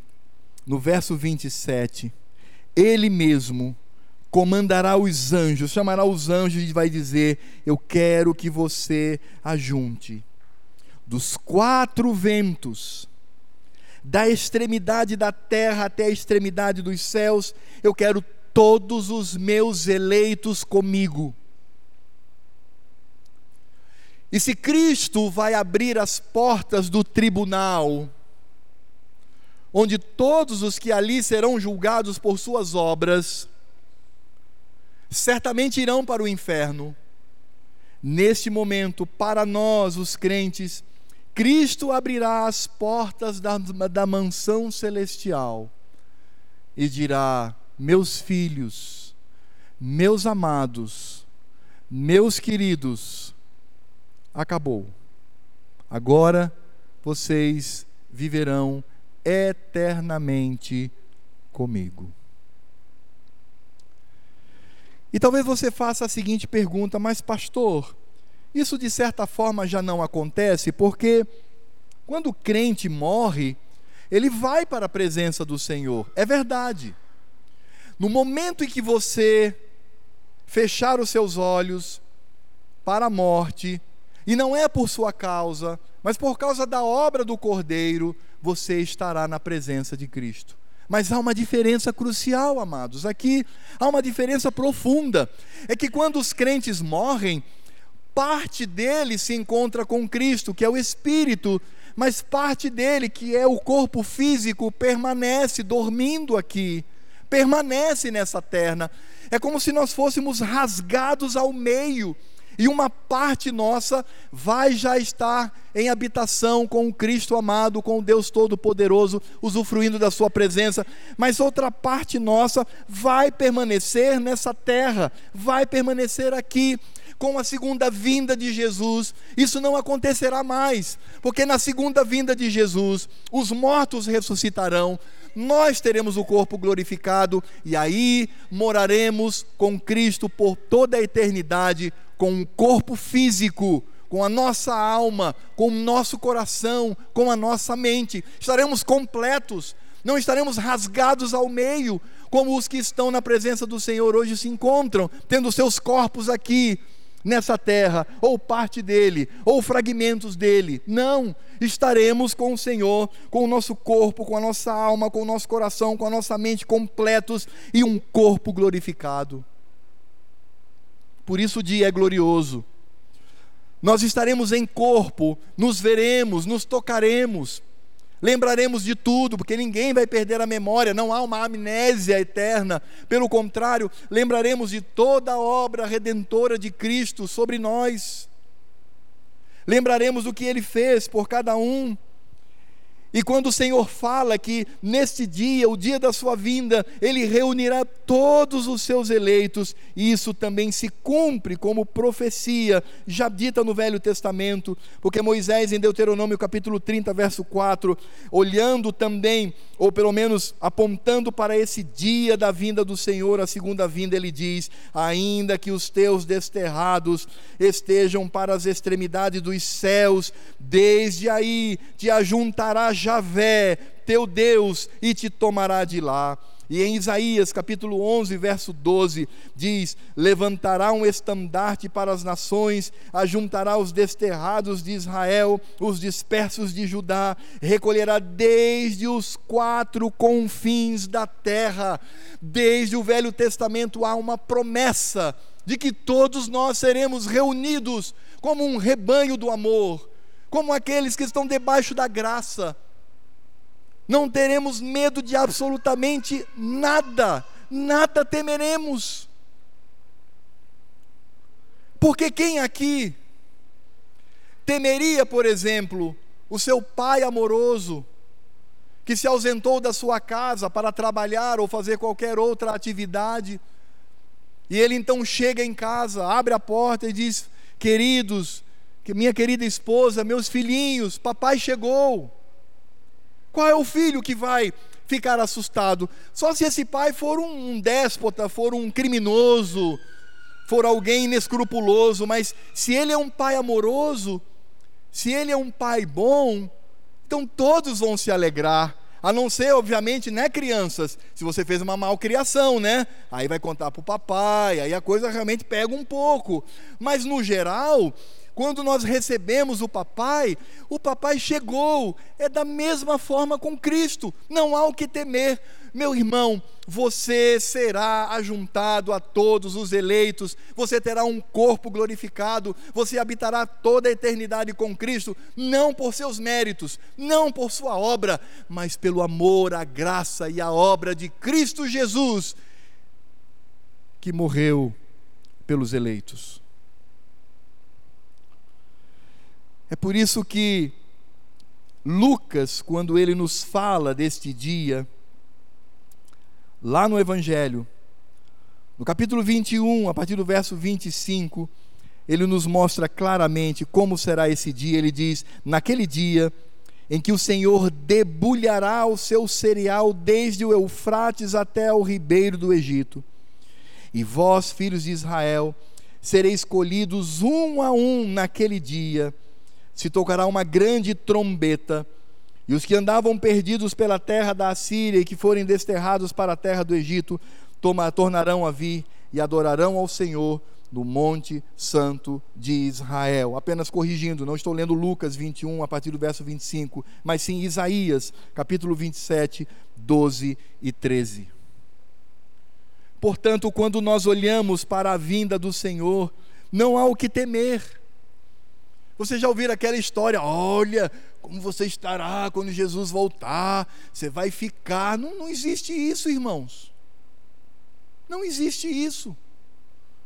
no verso 27, ele mesmo comandará os anjos, chamará os anjos e vai dizer: Eu quero que você ajunte dos quatro ventos da extremidade da terra até a extremidade dos céus, eu quero todos os meus eleitos comigo. E se Cristo vai abrir as portas do tribunal, onde todos os que ali serão julgados por suas obras, certamente irão para o inferno. Neste momento, para nós, os crentes, Cristo abrirá as portas da, da mansão celestial e dirá: Meus filhos, meus amados, meus queridos, acabou. Agora vocês viverão eternamente comigo. E talvez você faça a seguinte pergunta: Mas, pastor, isso de certa forma já não acontece porque quando o crente morre, ele vai para a presença do Senhor. É verdade. No momento em que você fechar os seus olhos para a morte, e não é por sua causa, mas por causa da obra do Cordeiro, você estará na presença de Cristo. Mas há uma diferença crucial, amados. Aqui há uma diferença profunda. É que quando os crentes morrem, parte dele se encontra com Cristo, que é o Espírito, mas parte dele, que é o corpo físico, permanece dormindo aqui, permanece nessa terra. É como se nós fôssemos rasgados ao meio e uma parte nossa vai já estar em habitação com o Cristo amado, com o Deus Todo-Poderoso, usufruindo da Sua presença, mas outra parte nossa vai permanecer nessa terra, vai permanecer aqui com a segunda vinda de Jesus, isso não acontecerá mais, porque na segunda vinda de Jesus, os mortos ressuscitarão, nós teremos o corpo glorificado e aí moraremos com Cristo por toda a eternidade, com um corpo físico, com a nossa alma, com o nosso coração, com a nossa mente. Estaremos completos, não estaremos rasgados ao meio, como os que estão na presença do Senhor hoje se encontram, tendo seus corpos aqui nessa terra, ou parte dele, ou fragmentos dele. Não, estaremos com o Senhor, com o nosso corpo, com a nossa alma, com o nosso coração, com a nossa mente completos e um corpo glorificado. Por isso o dia é glorioso. Nós estaremos em corpo, nos veremos, nos tocaremos Lembraremos de tudo, porque ninguém vai perder a memória, não há uma amnésia eterna. Pelo contrário, lembraremos de toda a obra redentora de Cristo sobre nós. lembraremos do que ele fez por cada um. E quando o Senhor fala que neste dia, o dia da sua vinda, Ele reunirá todos os seus eleitos, isso também se cumpre como profecia já dita no Velho Testamento, porque Moisés, em Deuteronômio capítulo 30, verso 4, olhando também, ou pelo menos apontando para esse dia da vinda do Senhor, a segunda vinda, ele diz: Ainda que os teus desterrados estejam para as extremidades dos céus, desde aí te ajuntará Javé, teu Deus, e te tomará de lá. E em Isaías capítulo 11, verso 12, diz: Levantará um estandarte para as nações, ajuntará os desterrados de Israel, os dispersos de Judá, recolherá desde os quatro confins da terra. Desde o Velho Testamento há uma promessa de que todos nós seremos reunidos como um rebanho do amor, como aqueles que estão debaixo da graça não teremos medo de absolutamente nada, nada temeremos. Porque quem aqui temeria, por exemplo, o seu pai amoroso, que se ausentou da sua casa para trabalhar ou fazer qualquer outra atividade, e ele então chega em casa, abre a porta e diz: Queridos, que minha querida esposa, meus filhinhos, papai chegou. Qual é o filho que vai ficar assustado? Só se esse pai for um déspota, for um criminoso, for alguém inescrupuloso, mas se ele é um pai amoroso, se ele é um pai bom, então todos vão se alegrar. A não ser, obviamente, né, crianças? Se você fez uma malcriação, né? Aí vai contar para o papai, aí a coisa realmente pega um pouco. Mas no geral, quando nós recebemos o papai, o papai chegou. É da mesma forma com Cristo. Não há o que temer. Meu irmão, você será ajuntado a todos os eleitos, você terá um corpo glorificado, você habitará toda a eternidade com Cristo, não por seus méritos, não por sua obra, mas pelo amor, a graça e a obra de Cristo Jesus, que morreu pelos eleitos. É por isso que Lucas, quando ele nos fala deste dia, lá no Evangelho, no capítulo 21, a partir do verso 25, ele nos mostra claramente como será esse dia. Ele diz: Naquele dia em que o Senhor debulhará o seu cereal desde o Eufrates até o ribeiro do Egito. E vós, filhos de Israel, sereis escolhidos um a um naquele dia se tocará uma grande trombeta, e os que andavam perdidos pela terra da Assíria e que forem desterrados para a terra do Egito, toma, tornarão a vir e adorarão ao Senhor no Monte Santo de Israel. Apenas corrigindo, não estou lendo Lucas 21 a partir do verso 25, mas sim Isaías, capítulo 27, 12 e 13. Portanto, quando nós olhamos para a vinda do Senhor, não há o que temer você já ouviu aquela história? Olha, como você estará quando Jesus voltar, você vai ficar. Não, não existe isso, irmãos. Não existe isso.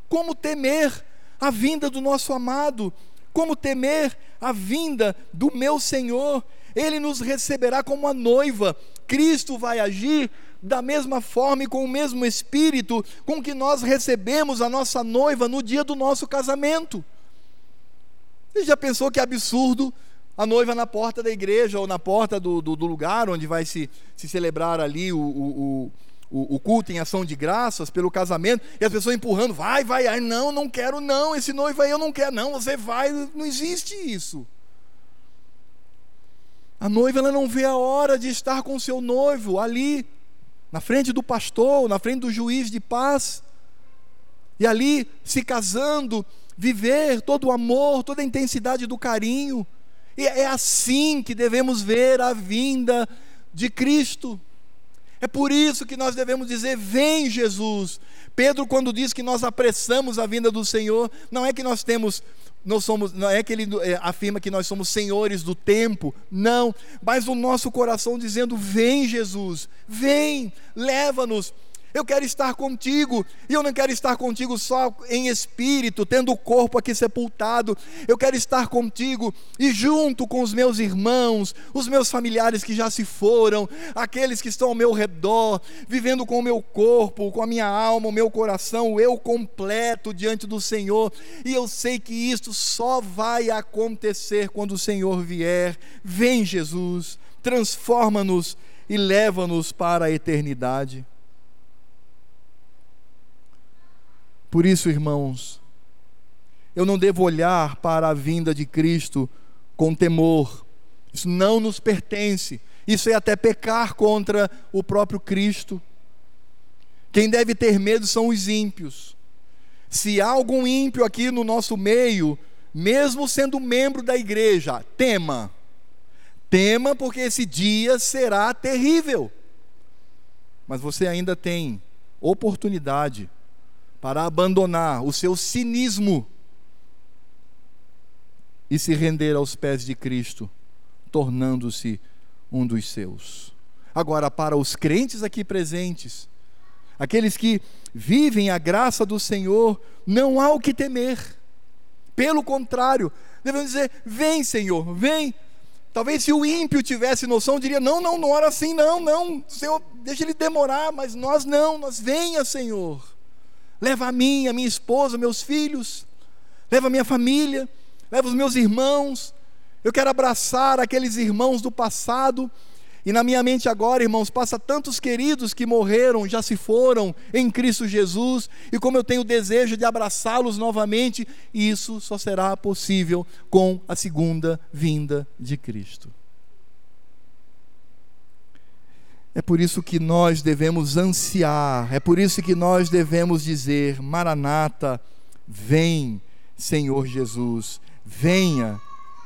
Como temer a vinda do nosso amado? Como temer a vinda do meu Senhor? Ele nos receberá como a noiva. Cristo vai agir da mesma forma e com o mesmo espírito com que nós recebemos a nossa noiva no dia do nosso casamento. Você já pensou que absurdo a noiva na porta da igreja ou na porta do, do, do lugar onde vai se, se celebrar ali o, o, o, o, culto em ação de graças pelo casamento, e as pessoas empurrando, vai, vai, ai, não, não quero não, esse noivo aí eu não quero, não, você vai, não existe isso. A noiva ela não vê a hora de estar com seu noivo ali, na frente do pastor, na frente do juiz de paz, e ali se casando, viver todo o amor, toda a intensidade do carinho. E é assim que devemos ver a vinda de Cristo. É por isso que nós devemos dizer: Vem Jesus. Pedro, quando diz que nós apressamos a vinda do Senhor, não é que nós temos, nós somos, não é que ele é, afirma que nós somos senhores do tempo, não, mas o nosso coração dizendo: Vem Jesus, vem, leva-nos Eu quero estar contigo, e eu não quero estar contigo só em espírito, tendo o corpo aqui sepultado. Eu quero estar contigo e junto com os meus irmãos, os meus familiares que já se foram, aqueles que estão ao meu redor, vivendo com o meu corpo, com a minha alma, o meu coração, o eu completo diante do Senhor. E eu sei que isto só vai acontecer quando o Senhor vier. Vem, Jesus, transforma-nos e leva-nos para a eternidade. Por isso, irmãos, eu não devo olhar para a vinda de Cristo com temor. Isso não nos pertence. Isso é até pecar contra o próprio Cristo. Quem deve ter medo são os ímpios. Se há algum ímpio aqui no nosso meio, mesmo sendo membro da igreja, tema. Tema, porque esse dia será terrível. Mas você ainda tem oportunidade para abandonar o seu cinismo e se render aos pés de Cristo, tornando-se um dos seus. Agora, para os crentes aqui presentes, aqueles que vivem a graça do Senhor, não há o que temer. Pelo contrário, devemos dizer: Vem, Senhor, vem. Talvez se o ímpio tivesse noção, diria: Não, não, não ora assim, não, não. Senhor, deixa ele demorar, mas nós não, nós venha, Senhor leva a mim, a minha esposa, meus filhos, leva a minha família, leva os meus irmãos. Eu quero abraçar aqueles irmãos do passado. E na minha mente agora, irmãos, passa tantos queridos que morreram, já se foram em Cristo Jesus, e como eu tenho desejo de abraçá-los novamente, isso só será possível com a segunda vinda de Cristo. É por isso que nós devemos ansiar, é por isso que nós devemos dizer: Maranata, vem, Senhor Jesus, venha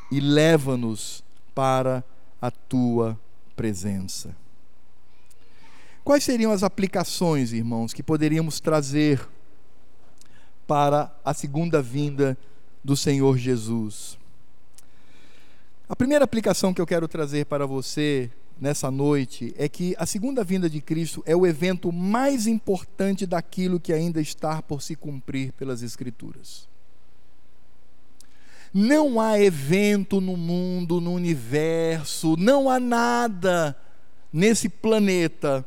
e leva-nos para a tua presença. Quais seriam as aplicações, irmãos, que poderíamos trazer para a segunda vinda do Senhor Jesus? A primeira aplicação que eu quero trazer para você nessa noite é que a segunda vinda de Cristo é o evento mais importante daquilo que ainda está por se cumprir pelas Escrituras. Não há evento no mundo, no universo, não há nada nesse planeta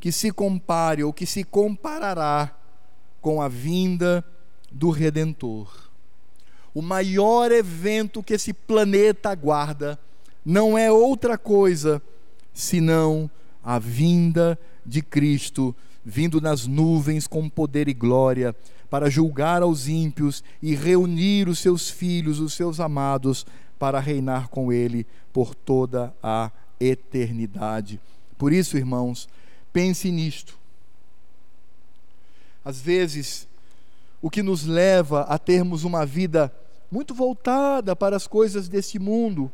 que se compare ou que se comparará com a vinda do Redentor. O maior evento que esse planeta aguarda não é outra coisa senão a vinda de Cristo, vindo nas nuvens com poder e glória, para julgar aos ímpios e reunir os seus filhos, os seus amados, para reinar com Ele por toda a eternidade. Por isso, irmãos, pense nisto. Às vezes, o que nos leva a termos uma vida muito voltada para as coisas deste mundo,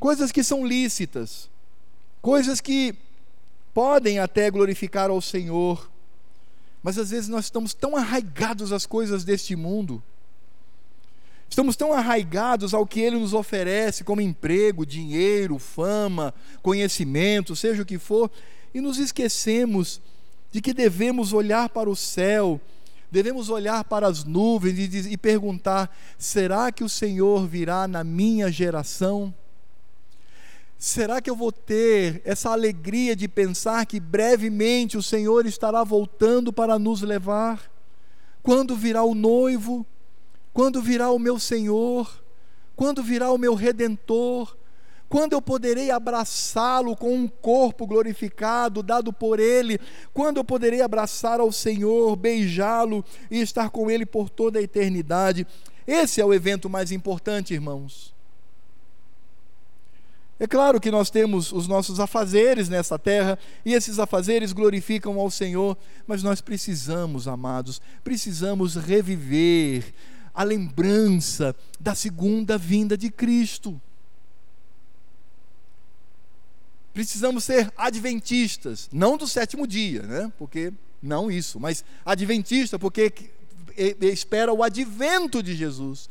coisas que são lícitas, coisas que podem até glorificar ao Senhor, mas às vezes nós estamos tão arraigados às coisas deste mundo, estamos tão arraigados ao que Ele nos oferece, como emprego, dinheiro, fama, conhecimento, seja o que for, e nos esquecemos de que devemos olhar para o céu, devemos olhar para as nuvens e, e perguntar: será que o Senhor virá na minha geração? Será que eu vou ter essa alegria de pensar que brevemente o Senhor estará voltando para nos levar? Quando virá o noivo? Quando virá o meu Senhor? Quando virá o meu redentor? Quando eu poderei abraçá-lo com um corpo glorificado dado por Ele? Quando eu poderei abraçar ao Senhor, beijá-lo e estar com Ele por toda a eternidade? Esse é o evento mais importante, irmãos. É claro que nós temos os nossos afazeres nessa terra, e esses afazeres glorificam ao Senhor, mas nós precisamos, amados, precisamos reviver a lembrança da segunda vinda de Cristo. Precisamos ser adventistas, não do sétimo dia, né? Porque não isso, mas adventista porque espera o advento de Jesus.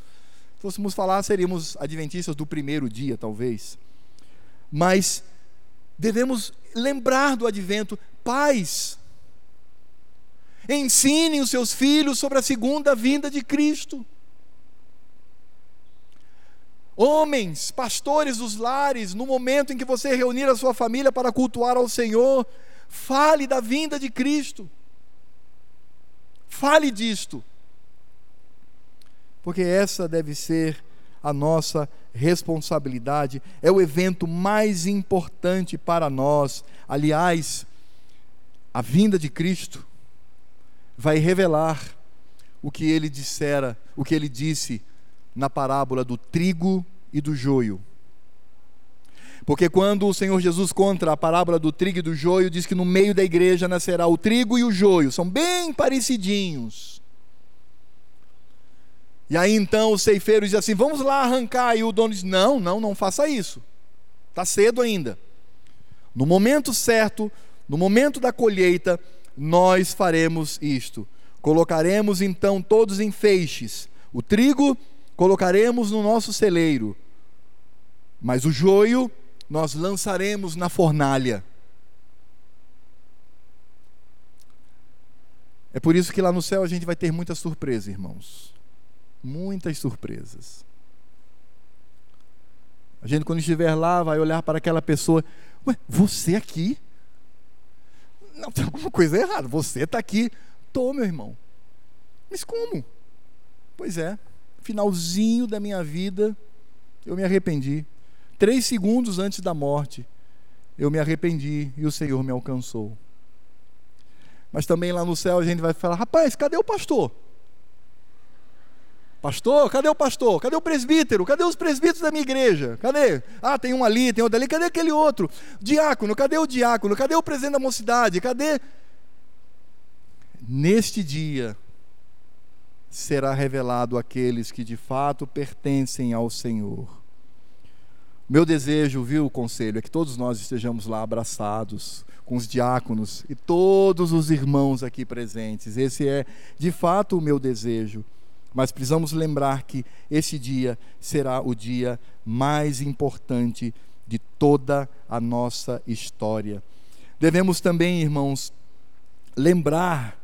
Se fôssemos falar, seríamos adventistas do primeiro dia, talvez mas devemos lembrar do advento. Pais, Ensinem os seus filhos sobre a segunda vinda de Cristo. Homens, pastores dos lares, no momento em que você reunir a sua família para cultuar ao Senhor, fale da vinda de Cristo. Fale disto. Porque essa deve ser a nossa responsabilidade, é o evento mais importante para nós. Aliás, a vinda de Cristo vai revelar o que ele dissera, o que ele disse na parábola do trigo e do joio. Porque quando o Senhor Jesus conta a parábola do trigo e do joio, diz que no meio da igreja nascerá o trigo e o joio, são bem parecidinhos. E aí então os ceifeiros dizem assim: vamos lá arrancar. E o dono diz: não, não, não faça isso. Está cedo ainda. No momento certo, no momento da colheita, nós faremos isto. Colocaremos então todos em feixes. O trigo colocaremos no nosso celeiro, mas o joio nós lançaremos na fornalha. É por isso que lá no céu a gente vai ter muita surpresa, irmãos. Muitas surpresas. A gente, quando estiver lá, vai olhar para aquela pessoa: Ué, você aqui? Não, tem alguma coisa errada. Você está aqui. Tô, meu irmão. Mas como? Pois é, finalzinho da minha vida, eu me arrependi. Três segundos antes da morte, eu me arrependi e o Senhor me alcançou. Mas também lá no céu a gente vai falar: rapaz, cadê o pastor? Pastor, cadê o pastor? Cadê o presbítero? Cadê os presbíteros da minha igreja? Cadê? Ah, tem um ali, tem outro ali. Cadê aquele outro? Diácono, cadê o diácono? Cadê o presidente da mocidade? Cadê? Neste dia será revelado aqueles que de fato pertencem ao Senhor. Meu desejo, viu, conselho, é que todos nós estejamos lá abraçados com os diáconos e todos os irmãos aqui presentes. Esse é de fato o meu desejo. Mas precisamos lembrar que esse dia será o dia mais importante de toda a nossa história. Devemos também, irmãos, lembrar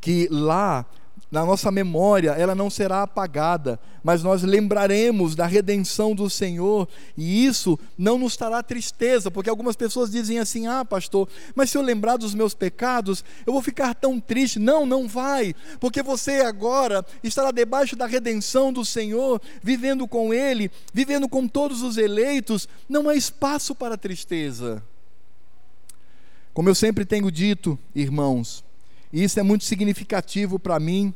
que lá na nossa memória, ela não será apagada, mas nós lembraremos da redenção do Senhor, e isso não nos trará tristeza, porque algumas pessoas dizem assim: ah, pastor, mas se eu lembrar dos meus pecados, eu vou ficar tão triste. Não, não vai, porque você agora estará debaixo da redenção do Senhor, vivendo com Ele, vivendo com todos os eleitos, não há espaço para tristeza. Como eu sempre tenho dito, irmãos, e isso é muito significativo para mim.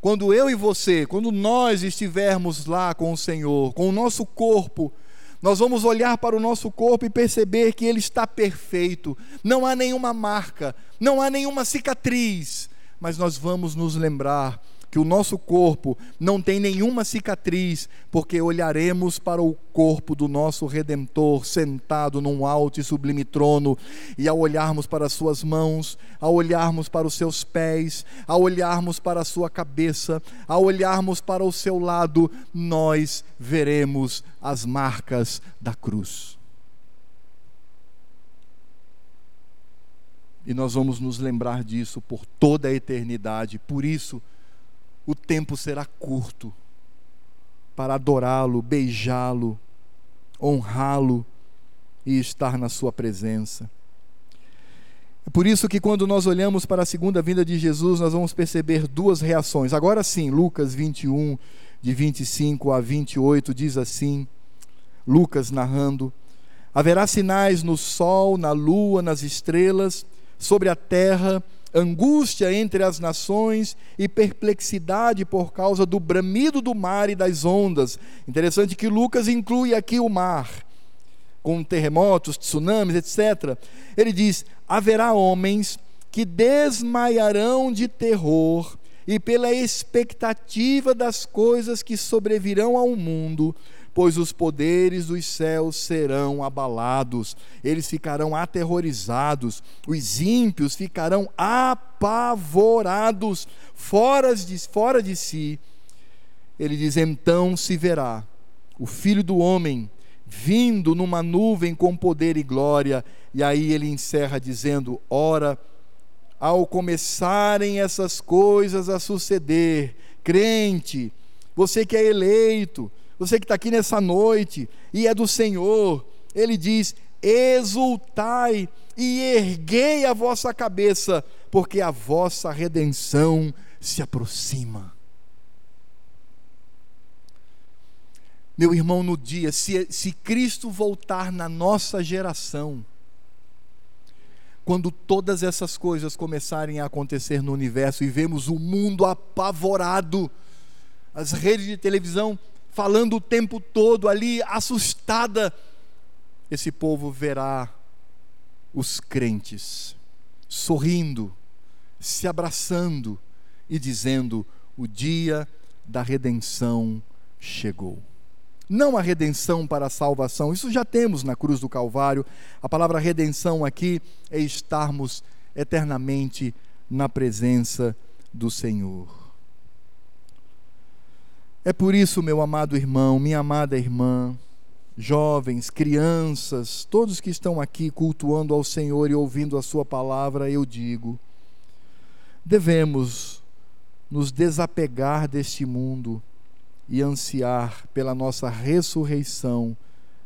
Quando eu e você, quando nós estivermos lá com o Senhor, com o nosso corpo, nós vamos olhar para o nosso corpo e perceber que ele está perfeito, não há nenhuma marca, não há nenhuma cicatriz, mas nós vamos nos lembrar que o nosso corpo não tem nenhuma cicatriz, porque olharemos para o corpo do nosso redentor sentado num alto e sublime trono, e ao olharmos para as suas mãos, ao olharmos para os seus pés, ao olharmos para a sua cabeça, ao olharmos para o seu lado, nós veremos as marcas da cruz. E nós vamos nos lembrar disso por toda a eternidade. Por isso, tempo será curto para adorá-lo, beijá-lo, honrá-lo e estar na sua presença. É por isso que quando nós olhamos para a segunda vinda de Jesus, nós vamos perceber duas reações. Agora sim, Lucas 21, de 25 a 28, diz assim: Lucas narrando: Haverá sinais no sol, na lua, nas estrelas, sobre a terra angústia entre as nações e perplexidade por causa do bramido do mar e das ondas. Interessante que Lucas inclui aqui o mar, com terremotos, tsunamis, etc. Ele diz: haverá homens que desmaiarão de terror e pela expectativa das coisas que sobrevirão ao mundo pois os poderes dos céus serão abalados, eles ficarão aterrorizados, os ímpios ficarão apavorados, fora de, fora de si. Ele diz: então se verá o filho do homem vindo numa nuvem com poder e glória, e aí ele encerra dizendo: ora ao começarem essas coisas a suceder, crente, você que é eleito, você que está aqui nessa noite e é do Senhor, Ele diz: exultai e erguei a vossa cabeça, porque a vossa redenção se aproxima. Meu irmão, no dia, se, se Cristo voltar na nossa geração, quando todas essas coisas começarem a acontecer no universo e vemos o mundo apavorado, as redes de televisão falando o tempo todo ali, assustada, esse povo verá os crentes sorrindo, se abraçando e dizendo: o dia da redenção chegou. Não a redenção para a salvação, isso já temos na cruz do Calvário. A palavra redenção aqui é estarmos eternamente na presença do Senhor. É por isso, meu amado irmão, minha amada irmã, jovens, crianças, todos que estão aqui cultuando ao Senhor e ouvindo a Sua palavra, eu digo: devemos nos desapegar deste mundo e ansiar pela nossa ressurreição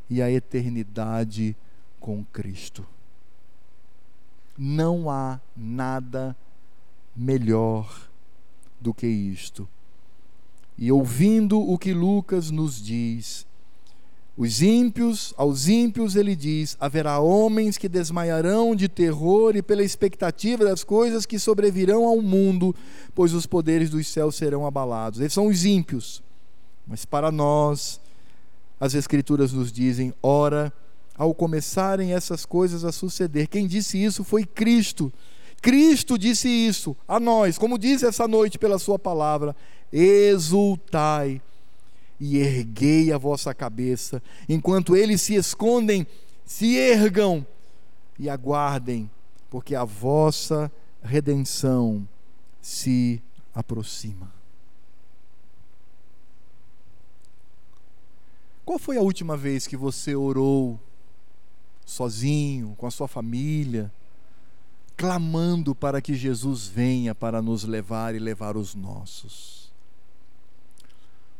e a eternidade com Cristo. Não há nada melhor do que isto. E ouvindo o que Lucas nos diz, os ímpios, aos ímpios ele diz: haverá homens que desmaiarão de terror e pela expectativa das coisas que sobrevirão ao mundo, pois os poderes dos céus serão abalados. Eles são os ímpios. Mas para nós, as Escrituras nos dizem: ora, ao começarem essas coisas a suceder, quem disse isso foi Cristo. Cristo disse isso a nós, como diz essa noite pela Sua palavra: exultai e erguei a vossa cabeça, enquanto eles se escondem, se ergam e aguardem, porque a vossa redenção se aproxima. Qual foi a última vez que você orou sozinho, com a sua família, clamando para que Jesus venha para nos levar e levar os nossos?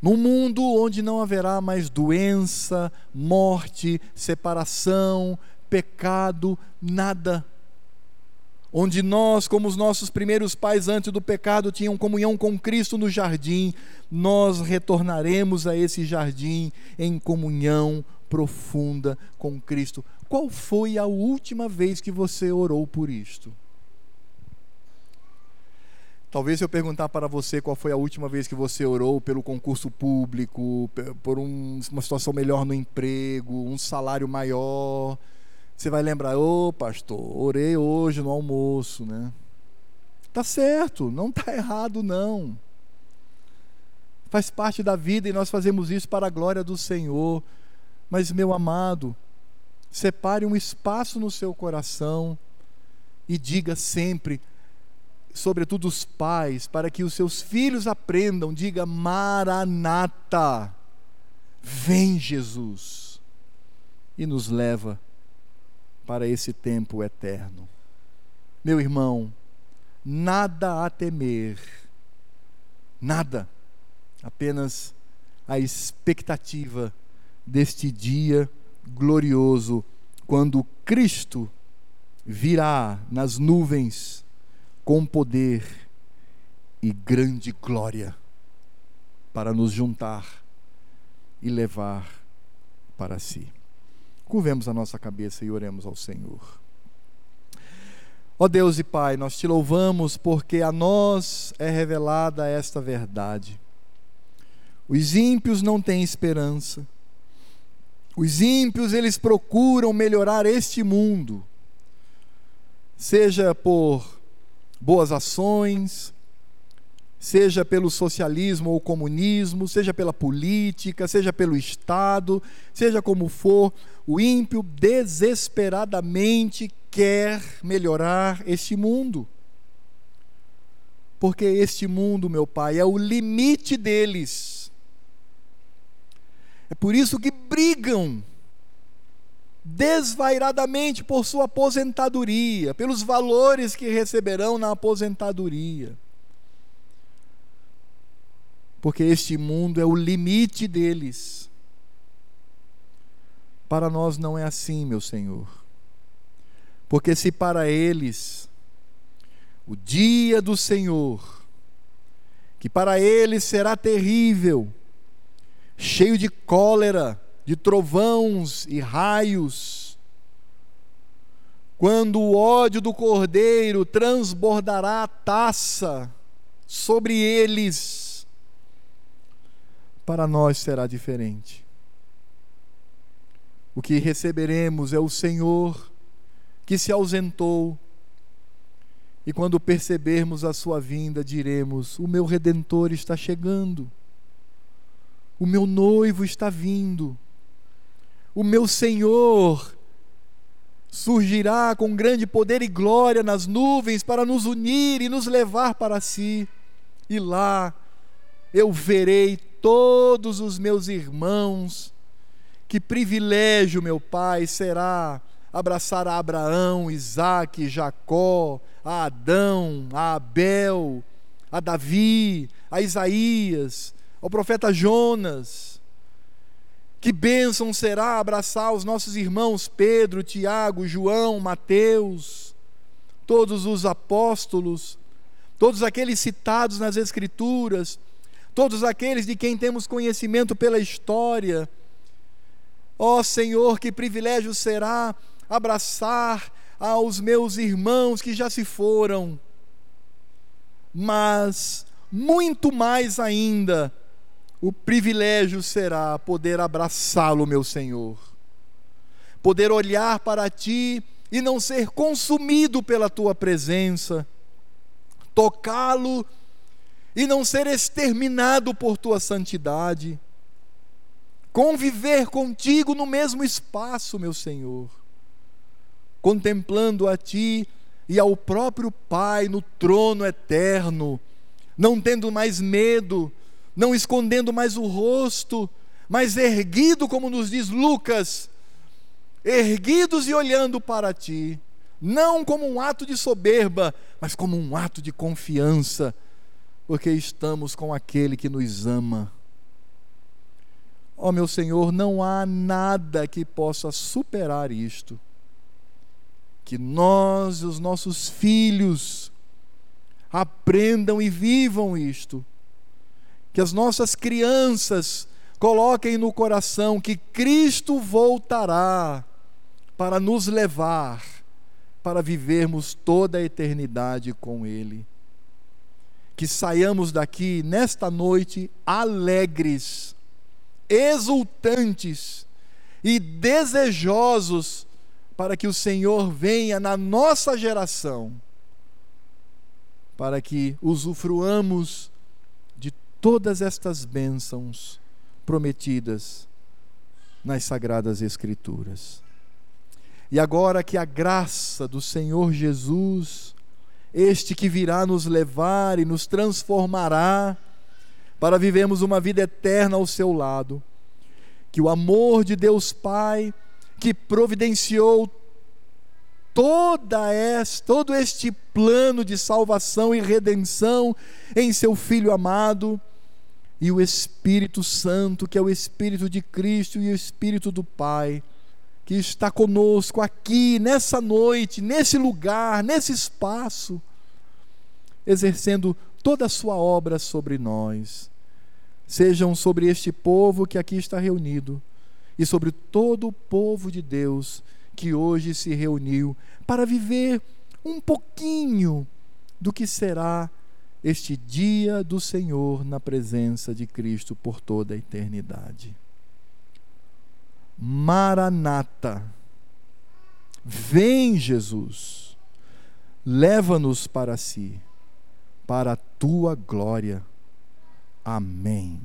Num mundo onde não haverá mais doença, morte, separação, pecado, nada. Onde nós, como os nossos primeiros pais antes do pecado, tinham comunhão com Cristo no jardim, nós retornaremos a esse jardim em comunhão profunda com Cristo. Qual foi a última vez que você orou por isto? Talvez se eu perguntar para você qual foi a última vez que você orou pelo concurso público, por um, uma situação melhor no emprego, um salário maior, você vai lembrar, ô oh, pastor, orei hoje no almoço, né? Tá certo, não tá errado não. Faz parte da vida e nós fazemos isso para a glória do Senhor. Mas meu amado, separe um espaço no seu coração e diga sempre: sobretudo os pais, para que os seus filhos aprendam, diga Maranata, vem Jesus, e nos leva para esse tempo eterno. Meu irmão, nada a temer, nada, apenas a expectativa deste dia glorioso, quando Cristo virá nas nuvens com poder e grande glória para nos juntar e levar para si. Curvemos a nossa cabeça e oremos ao Senhor. Ó Deus e Pai, nós te louvamos porque a nós é revelada esta verdade. Os ímpios não têm esperança. Os ímpios, eles procuram melhorar este mundo, seja por boas ações, seja pelo socialismo ou comunismo, seja pela política, seja pelo Estado, seja como for, o ímpio desesperadamente quer melhorar este mundo. Porque este mundo, meu Pai, é o limite deles. É por isso que brigam desvairadamente por sua aposentadoria, pelos valores que receberão na aposentadoria. Porque este mundo é o limite deles. Para nós não é assim, meu Senhor. Porque se para eles o dia do Senhor, que para eles será terrível, cheio de cólera, de trovões e raios. Quando o ódio do cordeiro transbordará a taça sobre eles, para nós será diferente. O que receberemos é o Senhor que se ausentou, e quando percebermos a sua vinda, diremos: O meu redentor está chegando, o meu noivo está vindo o meu Senhor surgirá com grande poder e glória nas nuvens para nos unir e nos levar para si. E lá eu verei todos os meus irmãos. Que privilégio, meu Pai, será abraçar a Abraão, Isaac, Jacó, a Adão, a Abel, a Davi, a Isaías, ao profeta Jonas que bênção será abraçar os nossos irmãos Pedro, Tiago, João, Mateus, todos os apóstolos, todos aqueles citados nas Escrituras, todos aqueles de quem temos conhecimento pela história. Ó oh, Senhor, que privilégio será abraçar aos meus irmãos que já se foram, mas muito mais ainda o privilégio será poder abraçá-lo, meu Senhor, poder olhar para ti e não ser consumido pela tua presença, tocá-lo e não ser exterminado por tua santidade, conviver contigo no mesmo espaço, meu Senhor, contemplando a ti e ao próprio Pai no trono eterno, não tendo mais medo não escondendo mais o rosto, mas erguido, como nos diz Lucas, erguidos e olhando para ti, não como um ato de soberba, mas como um ato de confiança, porque estamos com aquele que nos ama. Ó oh, meu Senhor, não há nada que possa superar isto. Que nós e os nossos filhos aprendam e vivam isto que as nossas crianças coloquem no coração que Cristo voltará para nos levar para vivermos toda a eternidade com Ele. Que saiamos daqui nesta noite alegres, exultantes e desejosos para que o Senhor venha na nossa geração, para que usufruamos todas estas bênçãos prometidas nas Sagradas Escrituras. E agora que a graça do Senhor Jesus, este que virá nos levar e nos transformará para vivermos uma vida eterna ao seu lado, que o amor de Deus Pai, que providenciou toda esta, todo este plano de salvação e redenção em seu Filho amado, e o Espírito Santo, que é o Espírito de Cristo e o Espírito do Pai, que está conosco aqui, nessa noite, nesse lugar, nesse espaço, exercendo toda a sua obra sobre nós. Sejam sobre este povo que aqui está reunido e sobre todo o povo de Deus que hoje se reuniu para viver um pouquinho do que será este dia do Senhor na presença de Cristo por toda a eternidade. Maranata, vem Jesus, leva-nos para si, para a tua glória. Amém.